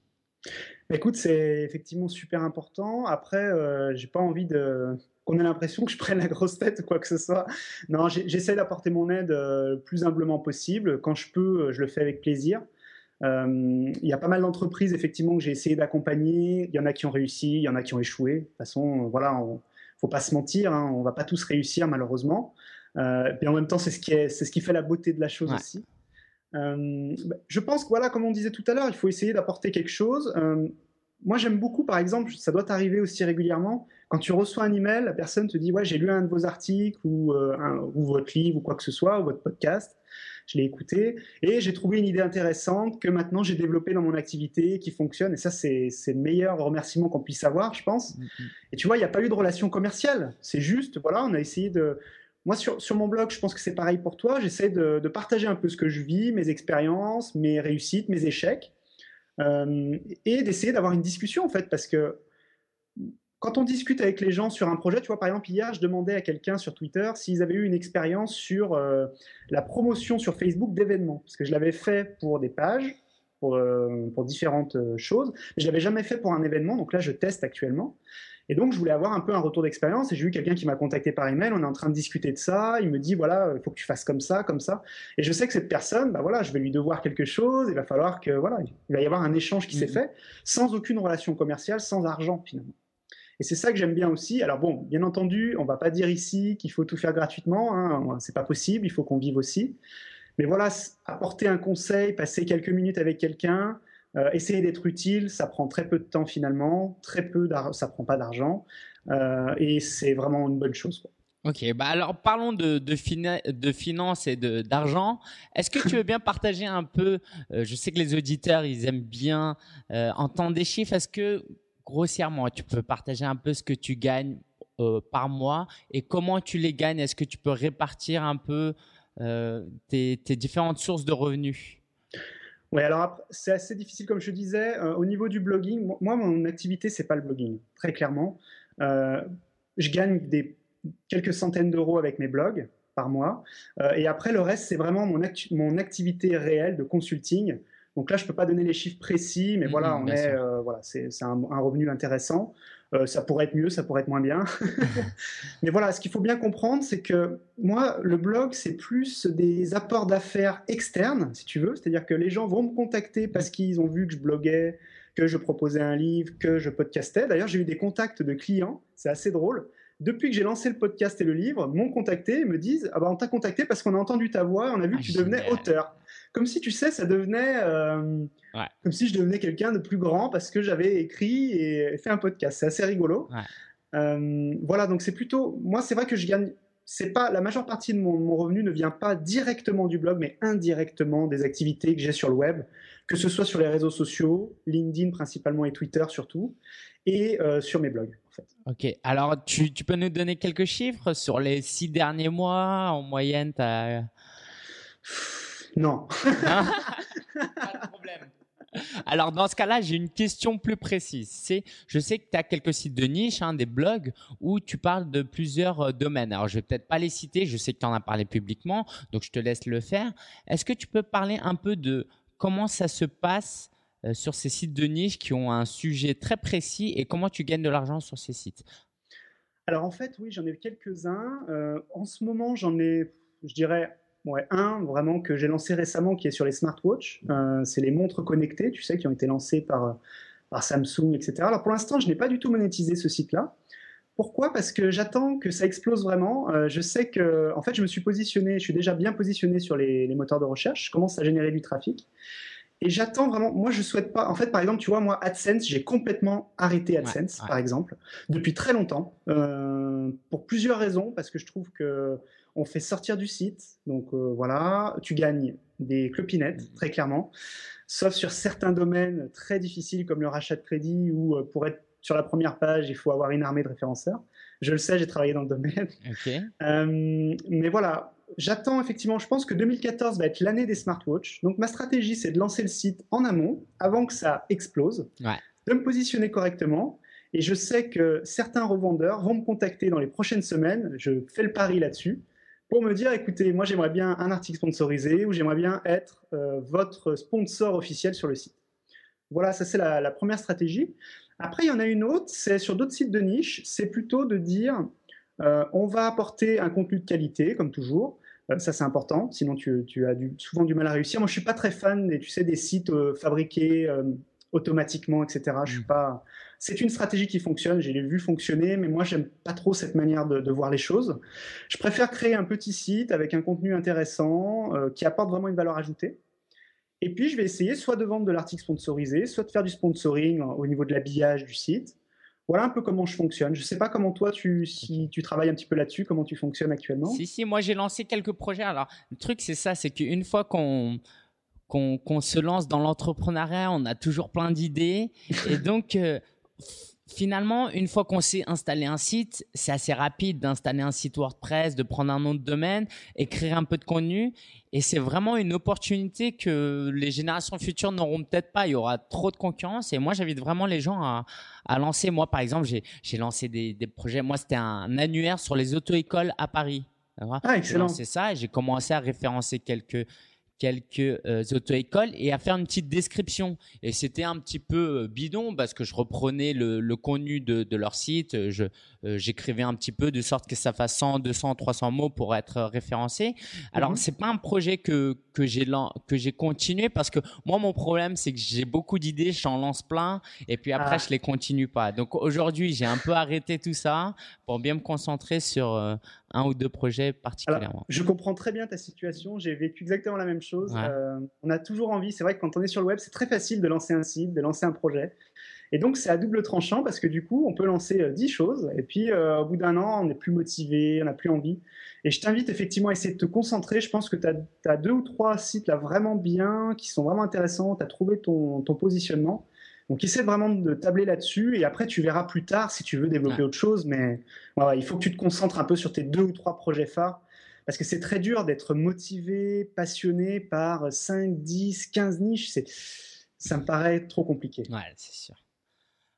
Écoute, c'est effectivement super important. Après, euh, j'ai pas envie de qu'on ait l'impression que je [LAUGHS] prenne la grosse tête ou quoi que ce soit. Non, j'essaie d'apporter mon aide euh, le plus humblement possible. Quand je peux, je le fais avec plaisir. Euh, il y a pas mal d'entreprises effectivement que j'ai essayé d'accompagner. Il y en a qui ont réussi, il y en a qui ont échoué. De toute façon, voilà, on, faut pas se mentir, hein, on va pas tous réussir malheureusement. Euh, et en même temps, c'est ce qui est, c'est ce qui fait la beauté de la chose aussi. Euh, je pense que voilà, comme on disait tout à l'heure, il faut essayer d'apporter quelque chose. Euh, moi, j'aime beaucoup, par exemple, ça doit t'arriver aussi régulièrement, quand tu reçois un email, la personne te dit ouais, j'ai lu un de vos articles ou, euh, ou votre livre ou quoi que ce soit, ou votre podcast, je l'ai écouté et j'ai trouvé une idée intéressante que maintenant j'ai développée dans mon activité qui fonctionne. Et ça, c'est le meilleur remerciement qu'on puisse avoir, je pense. Mm, mm. Et tu vois, il n'y a pas eu de relation commerciale. C'est juste, voilà, on a essayé de, moi, sur, mon blog, je pense que c'est pareil pour toi. J'essaie de, partager un peu ce que je vis, mes expériences, mes réussites, mes échecs, euh, et d'essayer d'avoir une discussion, en fait, parce que quand on discute avec les gens sur un projet, tu vois, par exemple, hier, je demandais à quelqu'un sur Twitter s'ils avaient eu une expérience sur euh, la promotion sur Facebook d'événements, parce que je l'avais fait pour des pages, pour, euh, pour différentes choses, mais je l'avais jamais fait pour un événement, donc là, je teste actuellement. Et donc, je voulais avoir un peu un retour d'expérience. Et j'ai eu quelqu'un qui m'a contacté par email. On est en train de discuter de ça. Il me dit voilà, il faut que tu fasses comme ça, comme ça. Et je sais que cette personne, bah voilà, je vais lui devoir quelque chose. Il va falloir que voilà, il va y avoir un échange qui s'est mhm. fait sans aucune relation commerciale, sans argent finalement. Et c'est ça que j'aime bien aussi. Alors bon, bien entendu, on va pas dire ici qu'il faut tout faire gratuitement. Hein. C'est pas possible. Il faut qu'on vive aussi. Mais voilà, apporter un conseil, passer quelques minutes avec quelqu'un, euh, essayer d'être utile, ça prend très peu de temps finalement, très peu ça prend pas d'argent, euh, et c'est vraiment une bonne chose. Ok, bah alors parlons de, de, de finances et d'argent. Est-ce que tu veux bien partager un peu, euh, je sais que les auditeurs, ils aiment bien entendre des chiffres, est-ce que grossièrement, tu peux partager un peu ce que tu gagnes par mois et comment tu les gagnes? Est-ce que tu peux répartir un peu tes différentes sources de revenus? Oui, alors c'est assez difficile, comme je disais. Euh, au niveau du blogging, moi, mon activité, c'est pas le blogging, très clairement. Euh, je gagne des, quelques centaines d'euros avec mes blogs par mois. Euh, et après, le reste, c'est vraiment mon, mon activité réelle de consulting. Donc là, je ne peux pas donner les chiffres précis, mais mmh, voilà, on est, voilà, c'est un, un, revenu intéressant. Euh, ça pourrait être mieux, ça pourrait être moins bien. [LAUGHS] Mais voilà, ce qu'il faut bien comprendre, c'est que moi, le blog, c'est plus des apports d'affaires externes, si tu veux. C'est-à-dire que les gens vont me contacter parce qu'ils ont vu que je bloguais, que je proposais un livre, que je podcastais. D'ailleurs, j'ai eu des contacts de clients, c'est assez drôle. Depuis que j'ai lancé le podcast et le livre, m'ont contacté et me disent Ah bah, on t'a contacté parce qu'on a entendu ta voix, on a vu que ah, tu devenais auteur. Comme si, tu sais, ça devenait. Euh, comme si je devenais quelqu'un de plus grand parce que j'avais écrit et fait un podcast. C'est assez rigolo. Euh, voilà, donc c'est plutôt. Moi, c'est vrai que je gagne. C'est pas la majeure partie de mon, revenu ne vient pas directement du blog, mais indirectement des activités que j'ai sur le web, que ce soit sur les réseaux sociaux, LinkedIn principalement et Twitter surtout, et euh, sur mes blogs. En fait. Ok, alors tu, tu, peux nous donner quelques chiffres sur les six derniers mois? En moyenne Non. pas de problème. Alors dans ce cas-là, j'ai une question plus précise. C'est, je sais que tu as quelques sites de niche, hein, des blogs où tu parles de plusieurs euh, domaines. Alors je vais peut-être pas les citer, je sais que tu en as parlé publiquement, donc je te laisse le faire. Est-ce que tu peux parler un peu de comment ça se passe euh, sur ces sites de niche qui ont un sujet très précis et comment tu gagnes de l'argent sur ces sites? Alors en fait, oui, j'en ai quelques-uns. Euh, en ce moment, j'en ai, je dirais, Ouais, un vraiment que j'ai lancé récemment qui est sur les smartwatches. Euh, c'est les montres connectées, tu sais, qui ont été lancées par, par Samsung, etc. Alors pour l'instant, je n'ai pas du tout monétisé ce site-là. Pourquoi? Parce que j'attends que ça explose vraiment. Euh, je sais que, en fait, je me suis positionné, je suis déjà bien positionné sur les, les moteurs de recherche. Je commence à générer du trafic. Et j'attends vraiment. Moi, je souhaite pas. En fait, par exemple, tu vois, moi, AdSense, j'ai complètement arrêté AdSense, par exemple, depuis très longtemps, euh, pour plusieurs raisons. Parce que je trouve que on fait sortir du site. Donc euh, voilà, tu gagnes des clopinettes, mmh. très clairement. Sauf sur certains domaines très difficiles comme le rachat de crédit où euh, pour être sur la première page, il faut avoir une armée de référenceurs. Je le sais, j'ai travaillé dans le domaine. [LAUGHS] Euh, mais voilà, j'attends effectivement, je pense que 2014 va être l'année des smartwatches. Donc ma stratégie, c'est de lancer le site en amont, avant que ça explose, de me positionner correctement. Et je sais que certains revendeurs vont me contacter dans les prochaines semaines. Je fais le pari là-dessus pour me dire, écoutez, moi j'aimerais bien un article sponsorisé ou j'aimerais bien être euh, votre sponsor officiel sur le site. Voilà, ça c'est la, première stratégie. Après, il y en a une autre, c'est sur d'autres sites de niche, c'est plutôt de dire, euh, on va apporter un contenu de qualité, comme toujours. Euh, ça c'est important, sinon tu, as souvent du mal à réussir. Moi je suis pas très fan des, tu sais, des sites fabriqués automatiquement, etc. Je suis mm. pas. C'est une stratégie qui fonctionne. J'ai vu fonctionner, mais moi j'aime pas trop cette manière de, voir les choses. Je préfère créer un petit site avec un contenu intéressant euh, qui apporte vraiment une valeur ajoutée. Et puis je vais essayer soit de vendre de l'article sponsorisé, soit de faire du sponsoring au niveau de l'habillage du site. Voilà un peu comment je fonctionne. Je ne sais pas comment toi, tu, si tu travailles un petit peu là-dessus, comment tu fonctionnes actuellement. Si, si, moi j'ai lancé quelques projets. Alors, le truc, c'est ça, c'est qu'une fois qu'on qu'on se lance dans l'entrepreneuriat, on a toujours plein d'idées. Et [LAUGHS] donc, euh, finalement, une fois qu'on s'est installé un site, c'est assez rapide d'installer un site WordPress, de prendre un nom de domaine, écrire un peu de contenu. Et c'est vraiment une opportunité que les générations futures n'auront peut-être pas. Il y aura trop de concurrence. Et moi, j'invite vraiment les gens à, lancer. Moi, par exemple, j'ai lancé des, des projets. Moi, c'était un annuaire sur les auto-écoles à Paris. Ah, excellent. C'est ça et j'ai commencé à référencer quelques quelques euh, auto-écoles et à faire une petite description. Et c'était un petit peu euh, bidon parce que je reprenais le, le contenu de, de, leur site, je, euh, j'écrivais un petit peu de sorte que ça fasse 100, 200, 300 mots pour être référencé. Alors mhm. c'est pas un projet que que j'ai que j'ai continué parce que moi mon problème c'est que j'ai beaucoup d'idées, j'en lance plein et puis après ah. je les continue pas. Donc aujourd'hui j'ai un peu arrêté tout ça pour bien me concentrer sur un ou deux projets particulièrement Je comprends très bien ta situation. J'ai vécu exactement la même chose. Euh, on a toujours envie. C'est vrai que quand on est sur le web, c'est très facile de lancer un site, de lancer un projet. Et donc, c'est à double tranchant parce que du coup, on peut lancer 10 choses et puis au bout d'un an, on n'est plus motivé, on n'a plus envie. Et je t'invite effectivement à essayer de te concentrer. Je pense que tu as, deux ou trois sites là vraiment bien, qui sont vraiment intéressants. Tu as trouvé ton, ton positionnement. Donc essaie vraiment de tabler là-dessus et après tu verras plus tard si tu veux développer autre chose. Mais il faut que tu te concentres un peu sur tes deux ou trois projets phares parce que c'est très dur d'être motivé, passionné par 5, 10, 15 niches. Ça me paraît trop compliqué. Ouais, c'est sûr.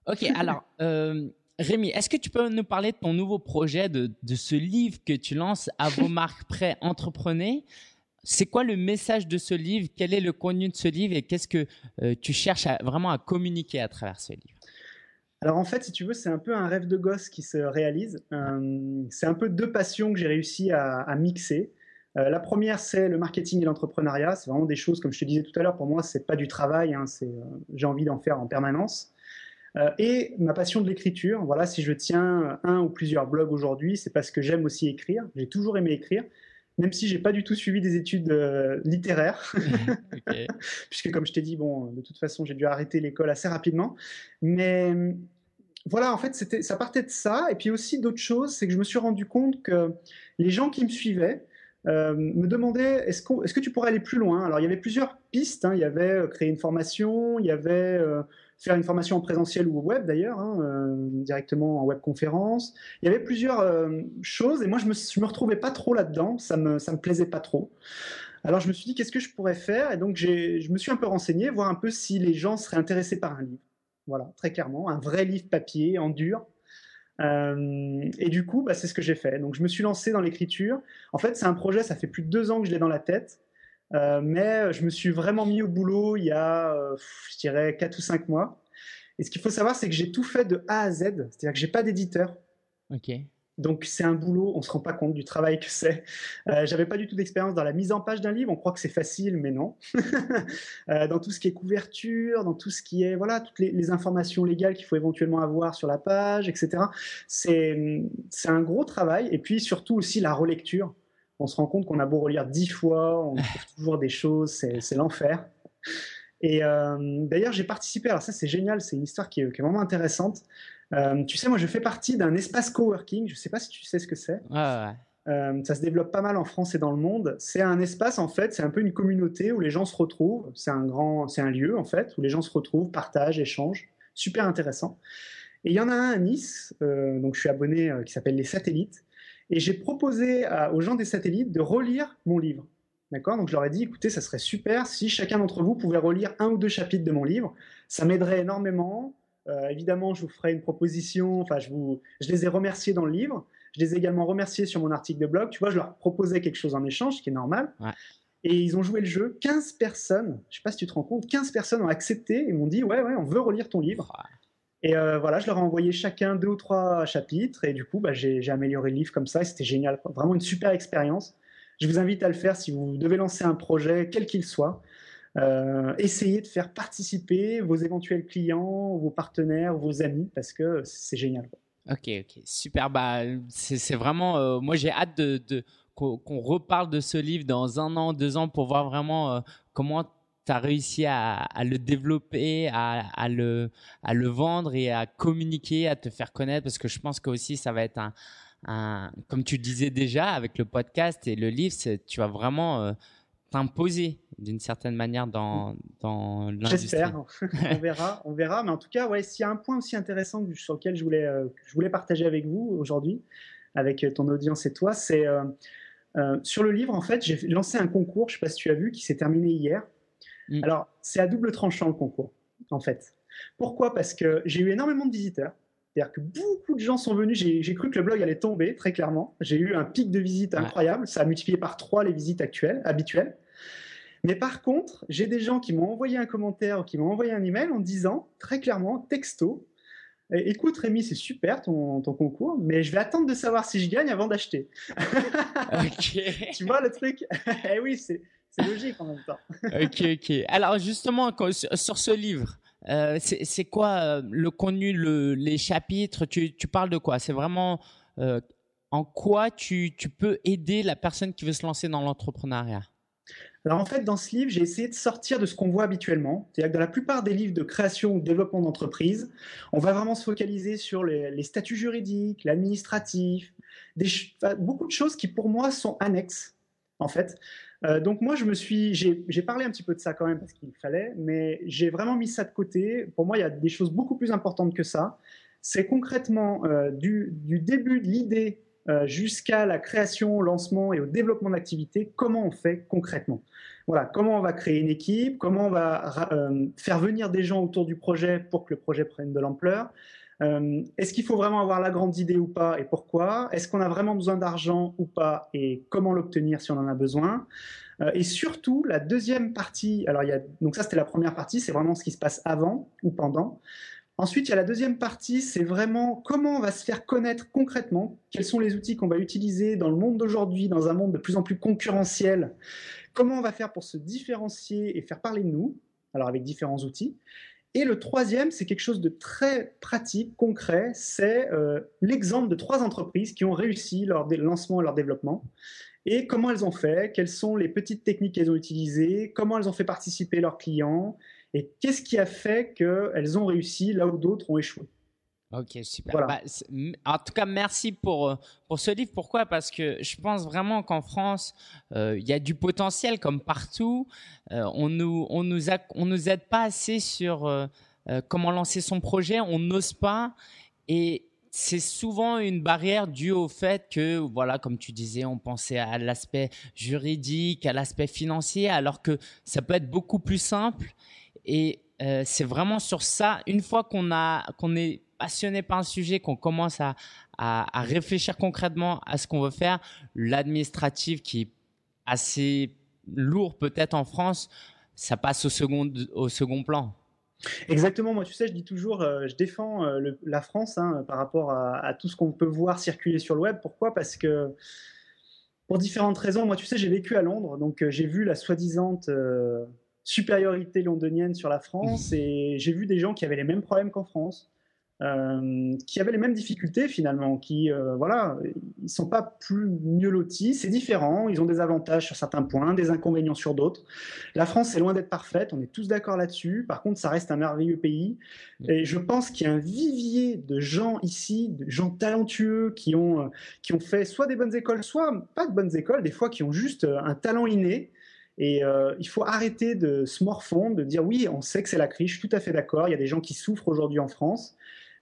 Ok, [LAUGHS] alors euh, Rémi, est-ce que tu peux nous parler de ton nouveau projet, de, de ce livre que tu lances à vos [LAUGHS] marques prêts entreprenez c'est quoi le message de ce livre? Quel est le contenu de ce livre? Et qu'est-ce que euh, tu cherches vraiment à communiquer à travers ce livre? Alors en fait, si tu veux, c'est un peu un rêve de gosse qui se réalise. Euh, c'est un peu deux passions que j'ai réussi à, mixer. Euh, la première, c'est le marketing et l'entrepreneuriat. C'est vraiment des choses, comme je te disais tout à l'heure, pour moi, c'est pas du travail. Hein, j'ai envie d'en faire en permanence. et ma passion de l'écriture. Voilà, si je tiens un ou plusieurs blogs aujourd'hui, c'est parce que j'aime aussi écrire. J'ai toujours aimé écrire même si j'ai pas du tout suivi des études euh, littéraires, [LAUGHS] [LAUGHS] puisque comme je t'ai dit, bon, de toute façon, j'ai dû arrêter l'école assez rapidement. Mais voilà, en fait, c'était, ça partait de ça, et puis aussi d'autres choses, c'est que je me suis rendu compte que les gens qui me suivaient euh, me demandaient est-ce, est-ce, que tu pourrais aller plus loin? Alors, il y avait plusieurs pistes. Hein. Il y avait euh, créer une formation, il y avait faire une formation en présentiel ou au web d'ailleurs, hein, euh, directement en webconférence. Il y avait plusieurs euh, choses et moi je me, me retrouvais pas trop là-dedans, ça me, ça me plaisait pas trop. Alors je me suis dit qu'est-ce que je pourrais faire? Et donc je me suis un peu renseigné, voir un peu si les gens seraient intéressés par un livre. Voilà, très clairement, un vrai livre papier en dur. Euh, et du coup, bah, c'est ce que j'ai fait. Donc je me suis lancé dans l'écriture. En fait, c'est un projet, ça fait plus de deux ans que je l'ai dans la tête. Euh, mais je me suis vraiment mis au boulot il y a, euh, je dirais, 4 ou 5 mois. Et ce qu'il faut savoir, c'est que j'ai tout fait de A à Z, c'est-à-dire que j'ai pas d'éditeur. Ok. Donc c'est un boulot, on se rend pas compte du travail que c'est. Euh, J'avais pas du tout d'expérience dans la mise en page d'un livre. On croit que c'est facile, mais non. [LAUGHS] euh, dans tout ce qui est couverture, dans tout ce qui est voilà toutes les, les informations légales qu'il faut éventuellement avoir sur la page, etc. C'est c'est un gros travail. Et puis surtout aussi la relecture on se rend compte qu'on a beau relire dix fois, on [LAUGHS] trouve toujours des choses, c'est l'enfer. Et euh, d'ailleurs, j'ai participé, alors ça c'est génial, c'est une histoire qui est, vraiment intéressante. Euh, tu sais, moi je fais partie d'un espace coworking, je ne sais pas si tu sais ce que c'est. Euh, ça se développe pas mal en France et dans le monde. C'est un espace en fait, c'est un peu une communauté où les gens se retrouvent. C'est un grand, c'est un lieu en fait où les gens se retrouvent, partagent, échangent. Super intéressant. Et il y en a un à Nice, donc je suis abonné, qui s'appelle les Satellites. Et j'ai proposé aux gens des satellites de relire mon livre. D'accord? Donc je leur ai dit, écoutez, ça serait super si chacun d'entre vous pouvait relire un ou deux chapitres de mon livre. Ça m'aiderait énormément. Euh, évidemment, je vous ferai une proposition. Enfin, je, vous, je les ai remerciés dans le livre. Je les ai également remerciés sur mon article de blog. Tu vois, je leur proposais quelque chose en échange, ce qui est normal. Et ils ont joué le jeu. 15 personnes, je ne sais pas si tu te rends compte, 15 personnes ont accepté et m'ont dit, ouais, ouais, on veut relire ton livre. Et euh, voilà, je leur ai envoyé chacun deux ou trois chapitres et du coup, bah, j'ai amélioré le livre comme ça et c'était génial. Vraiment une super expérience. Je vous invite à le faire si vous devez lancer un projet, quel qu'il soit. Euh, essayez de faire participer vos éventuels clients, vos partenaires, vos amis parce que c'est génial. Ok, ok, super. Bah, c'est vraiment. Euh, moi, j'ai hâte de, qu'on reparle de ce livre dans un an, deux ans pour voir vraiment comment tu as réussi à, le développer, à, le, à le vendre et à communiquer, à te faire connaître parce que je pense que aussi ça va être un, comme tu disais déjà avec le podcast et le livre, tu vas vraiment euh, t'imposer d'une certaine manière dans, dans l'industrie. J'espère, [LAUGHS] on verra, on verra. Mais en tout cas, ouais, s'il y a un point aussi intéressant sur lequel je voulais, euh, je voulais partager avec vous aujourd'hui, avec ton audience et toi, c'est euh, sur le livre, en fait, j'ai lancé un concours, je ne sais pas si tu as vu, qui s'est terminé hier. Mm. Alors, c'est à double tranchant le concours, en fait. Pourquoi? Parce que j'ai eu énormément de visiteurs. C'est-à-dire que beaucoup de gens sont venus. J'ai cru que le blog allait tomber, très clairement. J'ai eu un pic de visites incroyable. Ça a multiplié par trois les visites actuelles, habituelles. Mais par contre, j'ai des gens qui m'ont envoyé un commentaire ou qui m'ont envoyé un email en disant, très clairement, texto, Écoute Rémi, c'est super ton, ton, concours, mais je vais attendre de savoir si je gagne avant d'acheter. [LAUGHS] tu vois le truc? Eh oui, c'est c'est logique en même temps. [LAUGHS] ok, ok. Alors justement, sur ce livre, euh, c'est quoi euh, le contenu, le, les chapitres? Tu, tu, parles de quoi? C'est vraiment euh, en quoi tu, peux aider la personne qui veut se lancer dans l'entrepreneuriat? Alors en fait, dans ce livre, j'ai essayé de sortir de ce qu'on voit habituellement. C'est-à-dire que dans la plupart des livres de création ou de développement d'entreprise, on va vraiment se focaliser sur les, statuts juridiques, l'administratif, beaucoup de choses qui pour moi sont annexes, en fait. Euh, donc moi, je me suis, j'ai parlé un petit peu de ça quand même parce qu'il fallait, mais j'ai vraiment mis ça de côté. Pour moi, il y a des choses beaucoup plus importantes que ça. C'est concrètement euh, du, début de l'idée euh, jusqu'à la création, au lancement et au développement d'activités, comment on fait concrètement. Voilà, comment on va créer une équipe, comment on va faire venir des gens autour du projet pour que le projet prenne de l'ampleur. Euh, est-ce qu'il faut vraiment avoir la grande idée ou pas et pourquoi? Est-ce qu'on a vraiment besoin d'argent ou pas et comment l'obtenir si on en a besoin? Et surtout, la deuxième partie, alors donc ça c'était la première partie, c'est vraiment ce qui se passe avant ou pendant. Ensuite, il y a la deuxième partie, c'est vraiment comment on va se faire connaître concrètement, quels sont les outils qu'on va utiliser dans le monde d'aujourd'hui, dans un monde de plus en plus concurrentiel, comment on va faire pour se différencier et faire parler de nous, alors avec différents outils. Et le troisième, c'est quelque chose de très pratique, concret, c'est euh, l'exemple de trois entreprises qui ont réussi leur lancement et leur développement. Et comment elles ont fait, quelles sont les petites techniques qu'elles ont utilisées, comment elles ont fait participer leurs clients, et qu'est-ce qui a fait qu'elles ont réussi là où d'autres ont échoué? Ok, super. Bah, en tout cas, merci pour, euh, pour ce livre. Pourquoi? Parce que je pense vraiment qu'en France, euh, il y a du potentiel comme partout. Euh, on nous, on nous, on nous aide pas assez sur comment lancer son projet. On n'ose pas. Et c'est souvent une barrière due au fait que, voilà, comme tu disais, on pensait à l'aspect juridique, à l'aspect financier, alors que ça peut être beaucoup plus simple. Et c'est vraiment sur ça, une fois qu'on a qu'on est passionné par un sujet, qu'on commence à, à, réfléchir concrètement à ce qu'on veut faire, l'administratif qui est assez lourd peut-être en France, ça passe au second, au second plan. Exactement, moi tu sais, je dis toujours, euh, je défends euh, la France hein, par rapport à, tout ce qu'on peut voir circuler sur le web. Pourquoi? Parce que pour différentes raisons, moi tu sais, j'ai vécu à Londres, donc j'ai vu la soi-disant supériorité londonienne sur la France [LAUGHS] et j'ai vu des gens qui avaient les mêmes problèmes qu'en France. Euh, qui avaient les mêmes difficultés finalement, qui euh, voilà, ils sont pas plus mieux lotis, c'est différent, ils ont des avantages sur certains points, des inconvénients sur d'autres. La France est loin d'être parfaite, on est tous d'accord là-dessus. Par contre, ça reste un merveilleux pays et je pense qu'il y a un vivier de gens ici, de gens talentueux qui ont euh, qui ont fait soit des bonnes écoles, soit pas de bonnes écoles, des fois qui ont juste un talent inné et euh, il faut arrêter de se morfondre, de dire oui, on sait que c'est la crise, je suis tout à fait d'accord, il y a des gens qui souffrent aujourd'hui en France,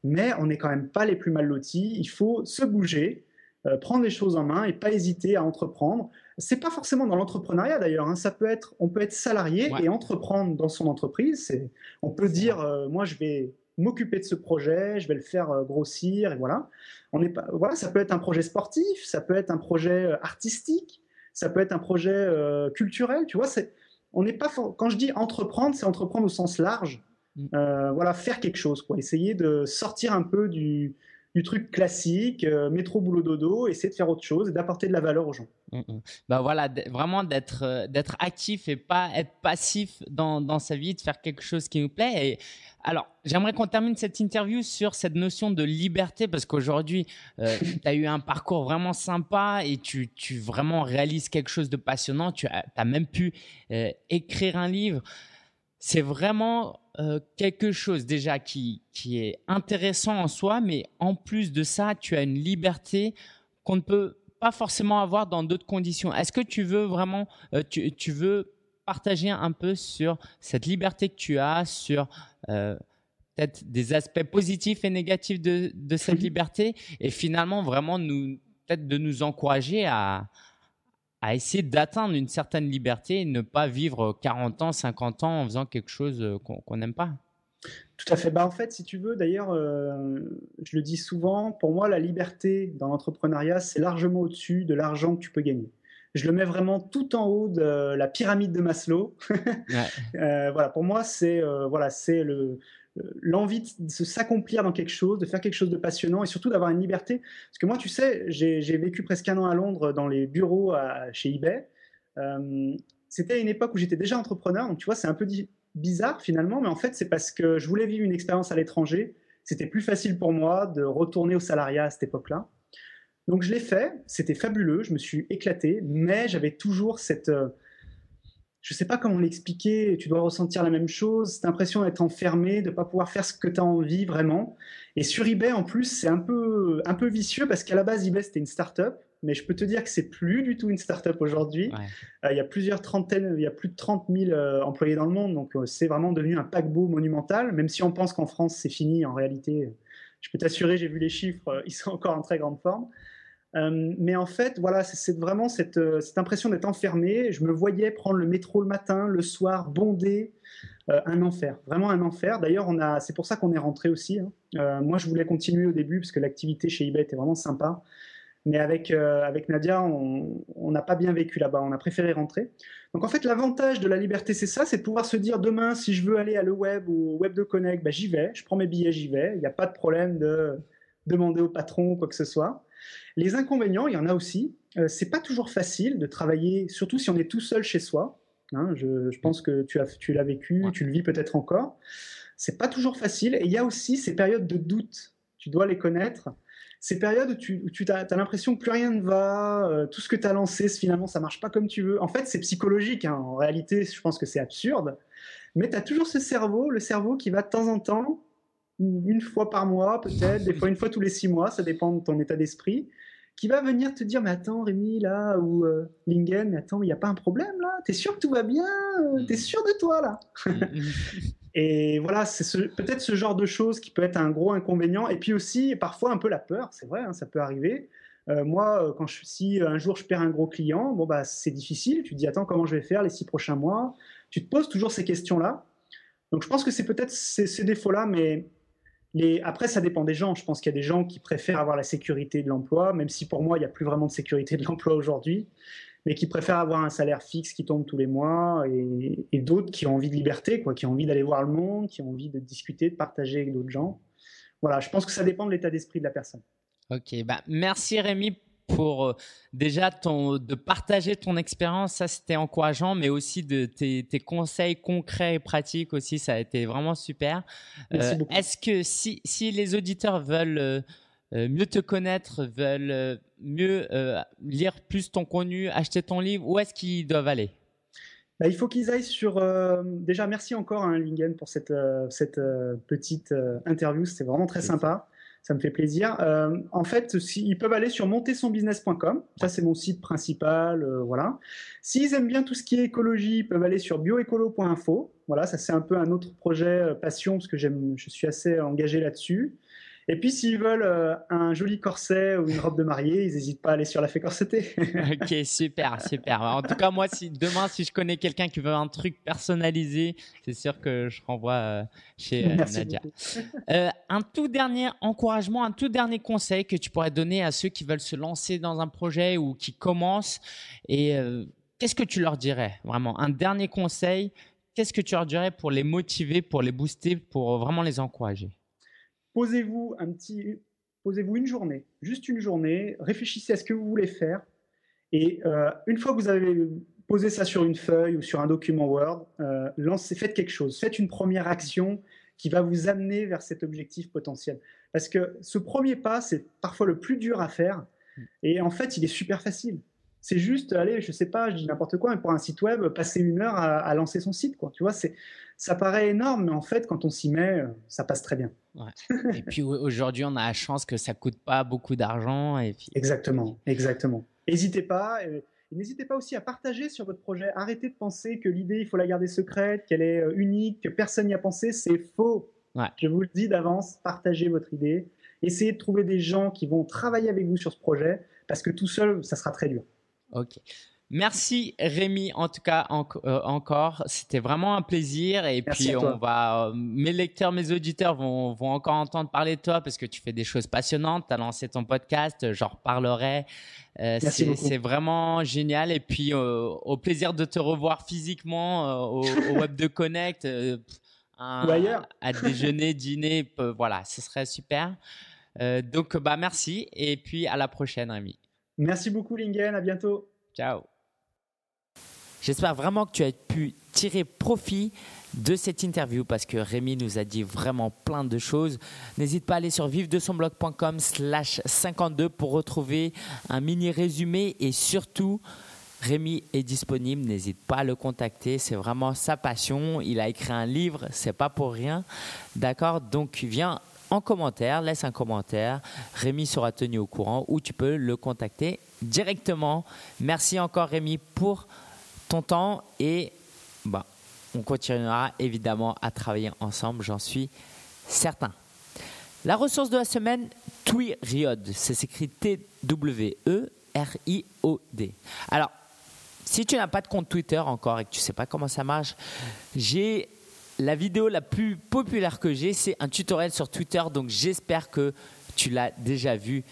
mais on n'est quand même pas les plus mal lotis, il faut se bouger, euh, prendre les choses en main et pas hésiter à entreprendre. C'est pas forcément dans l'entrepreneuriat d'ailleurs, hein. ça peut être, on peut être salarié et entreprendre dans son entreprise. On peut dire, euh, moi je vais m'occuper de ce projet, je vais le faire grossir et voilà. On est pas, voilà, ça peut être un projet sportif, ça peut être un projet artistique ça peut être un projet euh, culturel, tu vois. C'est, on n'est pas quand je dis entreprendre, c'est entreprendre au sens large. Mm. Euh, voilà, faire quelque chose, quoi. Essayer de sortir un peu du, du truc classique, euh, métro boulot dodo, essayer de faire autre chose et d'apporter de la valeur aux gens. Mm, mm. Bah voilà, vraiment d'être d'être actif et pas être passif dans, dans sa vie, de faire quelque chose qui nous plaît. Et alors, j'aimerais qu'on termine cette interview sur cette notion de liberté parce qu'aujourd'hui, euh, [LAUGHS] tu as eu un parcours vraiment sympa et tu, tu vraiment réalises quelque chose de passionnant. Tu as, as même pu euh, écrire un livre. C'est vraiment euh, quelque chose déjà qui, qui est intéressant en soi, mais en plus de ça, tu as une liberté qu'on ne peut pas forcément avoir dans d'autres conditions. Est-ce que tu veux vraiment, euh, tu, tu veux partager un peu sur cette liberté que tu as, sur euh, peut-être des aspects positifs et négatifs de, de cette liberté, et finalement vraiment nous peut-être de nous encourager à, à essayer d'atteindre une certaine liberté et ne pas vivre 40 ans, 50 ans en faisant quelque chose euh, qu'on n'aime pas. Tout à fait. Bah, en fait, si tu veux, d'ailleurs, euh, je le dis souvent, pour moi, la liberté dans l'entrepreneuriat, c'est largement au-dessus de l'argent que tu peux gagner je le mets vraiment tout en haut de la pyramide de Maslow. [LAUGHS] euh, voilà, pour moi, c'est euh, voilà, c'est le l'envie de s'accomplir dans quelque chose, de faire quelque chose de passionnant et surtout d'avoir une liberté. Parce que moi, tu sais, j'ai vécu presque un an à Londres dans les bureaux chez eBay. Euh, C'était une époque où j'étais déjà entrepreneur, donc tu vois, c'est un peu bizarre finalement, mais en fait, c'est parce que je voulais vivre une expérience à l'étranger. C'était plus facile pour moi de retourner au salariat à cette époque-là. Donc je l'ai fait, c'était fabuleux, je me suis éclaté, mais j'avais toujours cette... Euh, je ne sais pas comment l'expliquer, tu dois ressentir la même chose, cette impression d'être enfermé, de ne pas pouvoir faire ce que tu as envie vraiment. Et sur eBay, en plus, c'est un peu, un peu vicieux parce qu'à la base, eBay, c'était une start-up, mais je peux te dire que c'est plus du tout une start-up aujourd'hui. Euh, il y a plusieurs trentaines, il y a plus de 30 000 euh, employés dans le monde, donc c'est vraiment devenu un paquebot monumental, même si on pense qu'en France, c'est fini, en réalité, je peux t'assurer, j'ai vu les chiffres, ils sont encore en très grande forme. Euh, mais en fait, voilà, c'est vraiment cette, euh, cette impression d'être enfermé. Je me voyais prendre le métro le matin, le soir, bondé, euh, un enfer, vraiment un enfer. D'ailleurs, c'est pour ça qu'on est rentré aussi. Hein. moi, je voulais continuer au début parce que l'activité chez eBay était vraiment sympa. Mais avec, Nadia, on n'a pas bien vécu là-bas. On a préféré rentrer. Donc en fait, l'avantage de la liberté, c'est ça, c'est de pouvoir se dire demain, si je veux aller à le web ou au web de Connect, bah, j'y vais. Je prends mes billets, j'y vais. Il n'y a pas de problème de demander au patron quoi que ce soit. Les inconvénients, il y en a aussi. Euh, c'est pas toujours facile de travailler, surtout si on est tout seul chez soi. Hein, je, pense que tu, as, tu l'as vécu, tu le vis peut-être encore. C'est pas toujours facile. Et il y a aussi ces périodes de doute. Tu dois les connaître. Ces périodes où tu, as, l'impression que plus rien ne va, euh, tout ce que tu as lancé, finalement, ça marche pas comme tu veux. En fait, c'est psychologique. Hein. En réalité, je pense que c'est absurde. Mais tu as toujours ce cerveau, le cerveau qui va de temps en temps une fois par mois peut-être, des fois une fois tous les six mois, ça dépend de ton état d'esprit, qui va venir te dire mais attends Rémi là ou euh, Lingen, mais attends il n'y a pas un problème là, t'es sûr que tout va bien, euh, t'es sûr de toi là? [LAUGHS] [LAUGHS] et voilà, c'est peut-être ce genre de choses qui peut être un gros inconvénient et puis aussi parfois un peu la peur, c'est vrai, hein, ça peut arriver. Euh, moi, quand je, si un jour je perds un gros client, bon bah c'est difficile. Tu te dis attends comment je vais faire les six prochains mois? Tu te poses toujours ces questions là. Donc je pense que c'est peut-être ces, ces défauts là, mais après, ça dépend des gens. Je pense qu'il y a des gens qui préfèrent avoir la sécurité de l'emploi, même si pour moi, il n'y a plus vraiment de sécurité de l'emploi aujourd'hui, mais qui préfèrent avoir un salaire fixe qui tombe tous les mois, et, d'autres qui ont envie de liberté, quoi, qui ont envie d'aller voir le monde, qui ont envie de discuter, de partager avec d'autres gens. Voilà, je pense que ça dépend de l'état d'esprit de la personne. Ok, bah merci Rémi pour euh, déjà ton, de partager ton expérience, ça c'était encourageant, mais aussi de tes, conseils concrets et pratiques aussi, ça a été vraiment super. Euh, est-ce que si, si, les auditeurs veulent euh, mieux te connaître, veulent mieux lire plus ton contenu, acheter ton livre, où est-ce qu'ils doivent aller? Bah, il faut qu'ils aillent sur. déjà, merci encore, hein, Lingen, pour cette, cette petite interview. C'était vraiment très sympa ça me fait plaisir. Euh, en fait, ils peuvent aller sur montezsonbusiness.com. Ça, c'est mon site principal. Euh, voilà. S'ils aiment bien tout ce qui est écologie, ils peuvent aller sur bioécolo.info. Voilà, ça c'est un peu un autre projet euh, passion parce que je suis assez engagé là-dessus. Et puis, s'ils veulent euh, un joli corset ou une robe de mariée, ils n'hésitent pas à aller sur la fée corsetée. [LAUGHS] ok, super, super. En tout cas, moi, si demain, si je connais quelqu'un qui veut un truc personnalisé, c'est sûr que je renvoie euh, chez euh, Nadia. un tout dernier encouragement, un tout dernier conseil que tu pourrais donner à ceux qui veulent se lancer dans un projet ou qui commencent. Et qu'est-ce que tu leur dirais Vraiment, un dernier conseil. Qu'est-ce que tu leur dirais pour les motiver, pour les booster, pour vraiment les encourager? Posez-vous un petit, posez-vous une journée, juste une journée, réfléchissez à ce que vous voulez faire, et euh, une fois que vous avez posé ça sur une feuille ou sur un document Word, euh, lancez, faites quelque chose, faites une première action qui va vous amener vers cet objectif potentiel. Parce que ce premier pas, c'est parfois le plus dur à faire, et en fait, il est super facile. C'est juste, allez, je sais pas, je dis n'importe quoi, mais pour un site web, passer une heure à, à lancer son site, quoi. Tu vois, c'est, ça paraît énorme, mais en fait, quand on s'y met, euh, ça passe très bien. Et puis aujourd'hui, on a la chance que ça coûte pas beaucoup d'argent. Et Exactement, exactement. N'hésitez pas. N'hésitez pas aussi à partager sur votre projet. Arrêtez de penser que l'idée, il faut la garder secrète, qu'elle est euh, unique, que personne n'y a pensé. C'est faux. Je vous le dis d'avance, partagez votre idée. Essayez de trouver des gens qui vont travailler avec vous sur ce projet, parce que tout seul, ça sera très dur. Ok. Merci Rémi, en tout cas euh, encore, c'était vraiment un plaisir. Et puis on va, euh, mes lecteurs, mes auditeurs vont, vont encore entendre parler de toi parce que tu fais des choses passionnantes, tu as lancé ton podcast, j'en reparlerai, euh, c'est vraiment génial. Et puis au plaisir de te revoir physiquement au, Web de Connect, à déjeuner, dîner, voilà, ce serait super. donc bah merci. Et puis à la prochaine Rémi. Merci beaucoup Lingen, à bientôt. Ciao. J'espère vraiment que tu as pu tirer profit de cette interview parce que Rémi nous a dit vraiment plein de choses. N'hésite pas à aller sur vive-de-son-blog.com slash 52 pour retrouver un mini résumé et surtout Rémi est disponible, n'hésite pas à le contacter, c'est vraiment sa passion. Il a écrit un livre, c'est pas pour rien. D'accord? Donc viens en commentaire, laisse un commentaire. Rémi sera tenu au courant ou tu peux le contacter directement. Merci encore Rémi pour ton temps et bah, on continuera évidemment à travailler ensemble, j'en suis certain. La ressource de la semaine, Twiriod, c'est écrit T-W-E-R-I-O-D. Alors, si tu n'as pas de compte Twitter encore et que tu ne sais pas comment ça marche, j'ai la vidéo la plus populaire que j'ai, c'est un tutoriel sur Twitter. Donc j'espère que tu l'as déjà vu.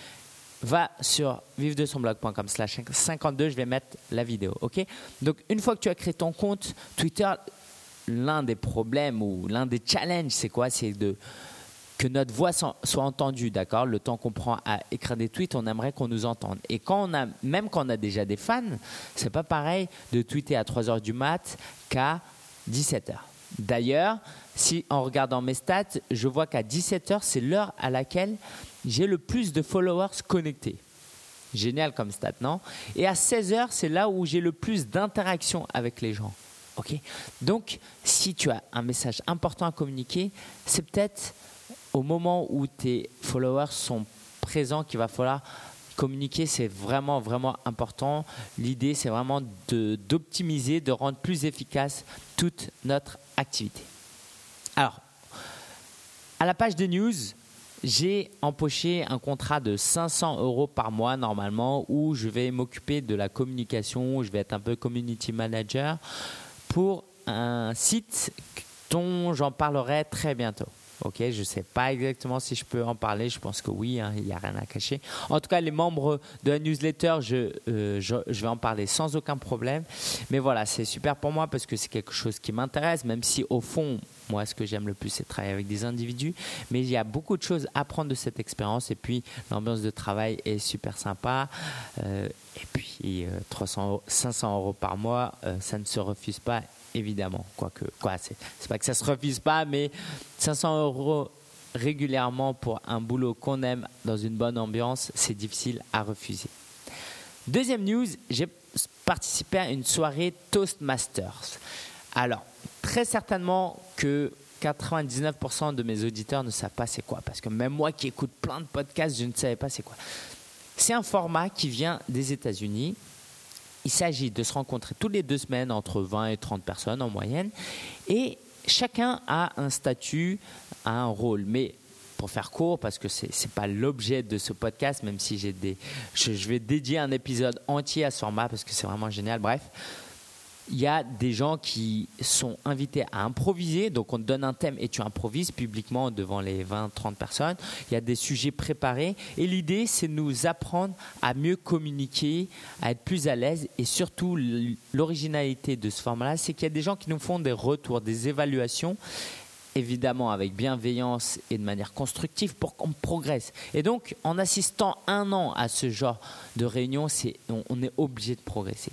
Va sur vive de son blog.com slash 52, je vais mettre la vidéo. ok? Donc une fois que tu as créé ton compte Twitter, l'un des problèmes ou l'un des challenges, c'est quoi? C'est de que notre voix soit entendue, d'accord? Le temps qu'on prend à écrire des tweets, on aimerait qu'on nous entende. Et quand on a, même quand on a déjà des fans, c'est pas pareil de tweeter à 3 heures du mat qu'à 17 h D'ailleurs, si en regardant mes stats, je vois qu'à 17 h c'est l'heure à laquelle j'ai le plus de followers connectés. Génial comme stat, non? Et à 16 h c'est là où j'ai le plus d'interactions avec les gens. Ok? Donc, si tu as un message important à communiquer, c'est peut-être au moment où tes followers sont présents qu'il va falloir communiquer, c'est vraiment, vraiment important. L'idée, c'est vraiment d'optimiser, de, rendre plus efficace toute notre activité. Alors, à la page de news, j'ai empoché un contrat de 500 euros par mois normalement où je vais m'occuper de la communication, je vais être un peu community manager pour un site dont j'en parlerai très bientôt. Ok, je ne sais pas exactement si je peux en parler. Je pense que oui, hein, il n'y a rien à cacher. En tout cas, les membres de la newsletter, je, euh, je, vais en parler sans aucun problème. Mais voilà, c'est super pour moi parce que c'est quelque chose qui m'intéresse, même si au fond, moi, ce que j'aime le plus, c'est travailler avec des individus. Mais il y a beaucoup de choses à prendre de cette expérience. Et puis, l'ambiance de travail est super sympa. Euh, et puis, 300, 500 euros par mois, euh, ça ne se refuse pas évidemment. Quoique, quoi, c'est, pas que ça se refuse pas, mais 500 euros régulièrement pour un boulot qu'on aime dans une bonne ambiance, c'est difficile à refuser. Deuxième news, j'ai participé à une soirée Toastmasters. Alors, très certainement que 99% de mes auditeurs ne savent pas c'est quoi, parce que même moi qui écoute plein de podcasts, je ne savais pas c'est quoi. C'est un format qui vient des États-Unis il s'agit de se rencontrer toutes les deux semaines entre 20 et 30 personnes en moyenne. Et chacun a un statut, a un rôle. Mais pour faire court, parce que ce n'est pas l'objet de ce podcast, même si j'ai des, je, je, vais dédier un épisode entier à ce format parce que c'est vraiment génial. Bref, il y a des gens qui sont invités à improviser. Donc, on te donne un thème et tu improvises publiquement devant les 20-30 personnes. Il y a des sujets préparés. Et l'idée, c'est de nous apprendre à mieux communiquer, à être plus à l'aise. Et surtout, l'originalité de ce format-là, c'est qu'il y a des gens qui nous font des retours, des évaluations évidemment avec bienveillance et de manière constructive pour qu'on progresse. Et donc, en assistant un an à ce genre de réunion, on est obligé de progresser.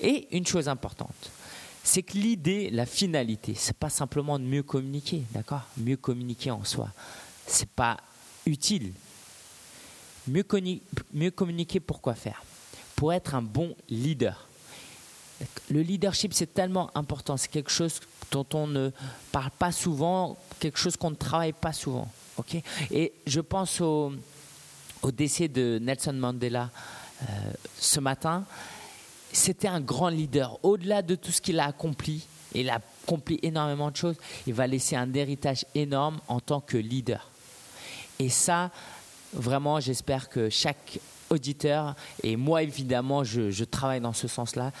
Et une chose importante, c'est que l'idée, la finalité, c'est pas simplement de mieux communiquer, d'accord? Mieux communiquer en soi, c'est pas utile. Mieux, mieux communiquer, pourquoi faire? Pour être un bon leader. Le leadership, c'est tellement important. C'est quelque chose dont on ne parle pas souvent, quelque chose qu'on ne travaille pas souvent. ok? Et je pense au, au décès de Nelson Mandela euh, ce matin c'était un grand leader. Au-delà de tout ce qu'il a accompli, il a accompli énormément de choses, il va laisser un héritage énorme en tant que leader. Et ça, vraiment, j'espère que chaque auditeur, et moi évidemment, je, travaille dans ce sens-là,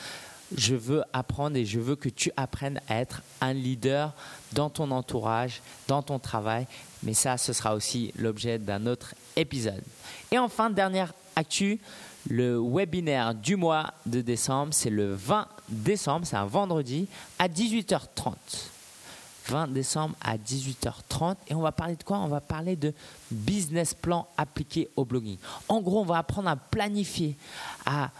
je veux apprendre et je veux que tu apprennes à être un leader dans ton entourage, dans ton travail. Mais ça, ce sera aussi l'objet d'un autre épisode. Et enfin, dernière actu, le webinaire du mois de décembre, c'est le 20 décembre, c'est un vendredi à 18h30. 20 décembre à 18h30 et on va parler de quoi? On va parler de business plan appliqué au blogging. En gros, on va apprendre à planifier, à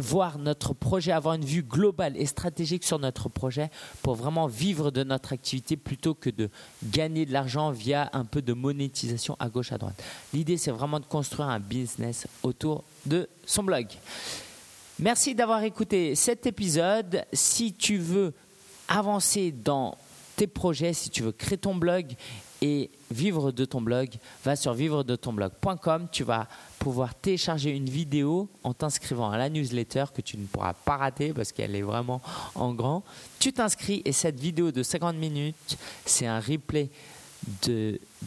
voir notre projet, avoir une vue globale et stratégique sur notre projet pour vraiment vivre de notre activité plutôt que de gagner de l'argent via un peu de monétisation à gauche, à droite. L'idée, c'est vraiment de construire un business autour de son blog. Merci d'avoir écouté cet épisode. Si tu veux avancer dans tes projets, si tu veux créer ton blog et vivre de ton blog, va sur vivre de ton blog.com. Tu vas pouvoir télécharger une vidéo en t'inscrivant à la newsletter que tu ne pourras pas rater parce qu'elle est vraiment en grand. Tu t'inscris et cette vidéo de 50 minutes, c'est un replay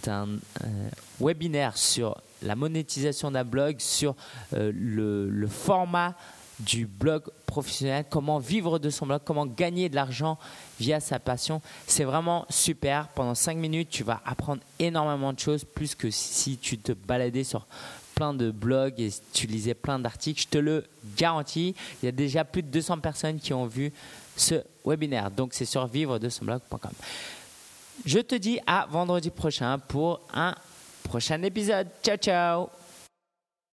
d'un euh, webinaire sur la monétisation d'un blog, sur euh, le, le format du blog professionnel, comment vivre de son blog, comment gagner de l'argent via sa passion. C'est vraiment super. Pendant 5 minutes, tu vas apprendre énormément de choses, plus que si tu te baladais sur plein de blogs et tu lisais plein d'articles. Je te le garantis. Il y a déjà plus de 200 personnes qui ont vu ce webinaire. Donc, c'est sur vivre de son blog.com. Je te dis à vendredi prochain pour un prochain épisode. Ciao, ciao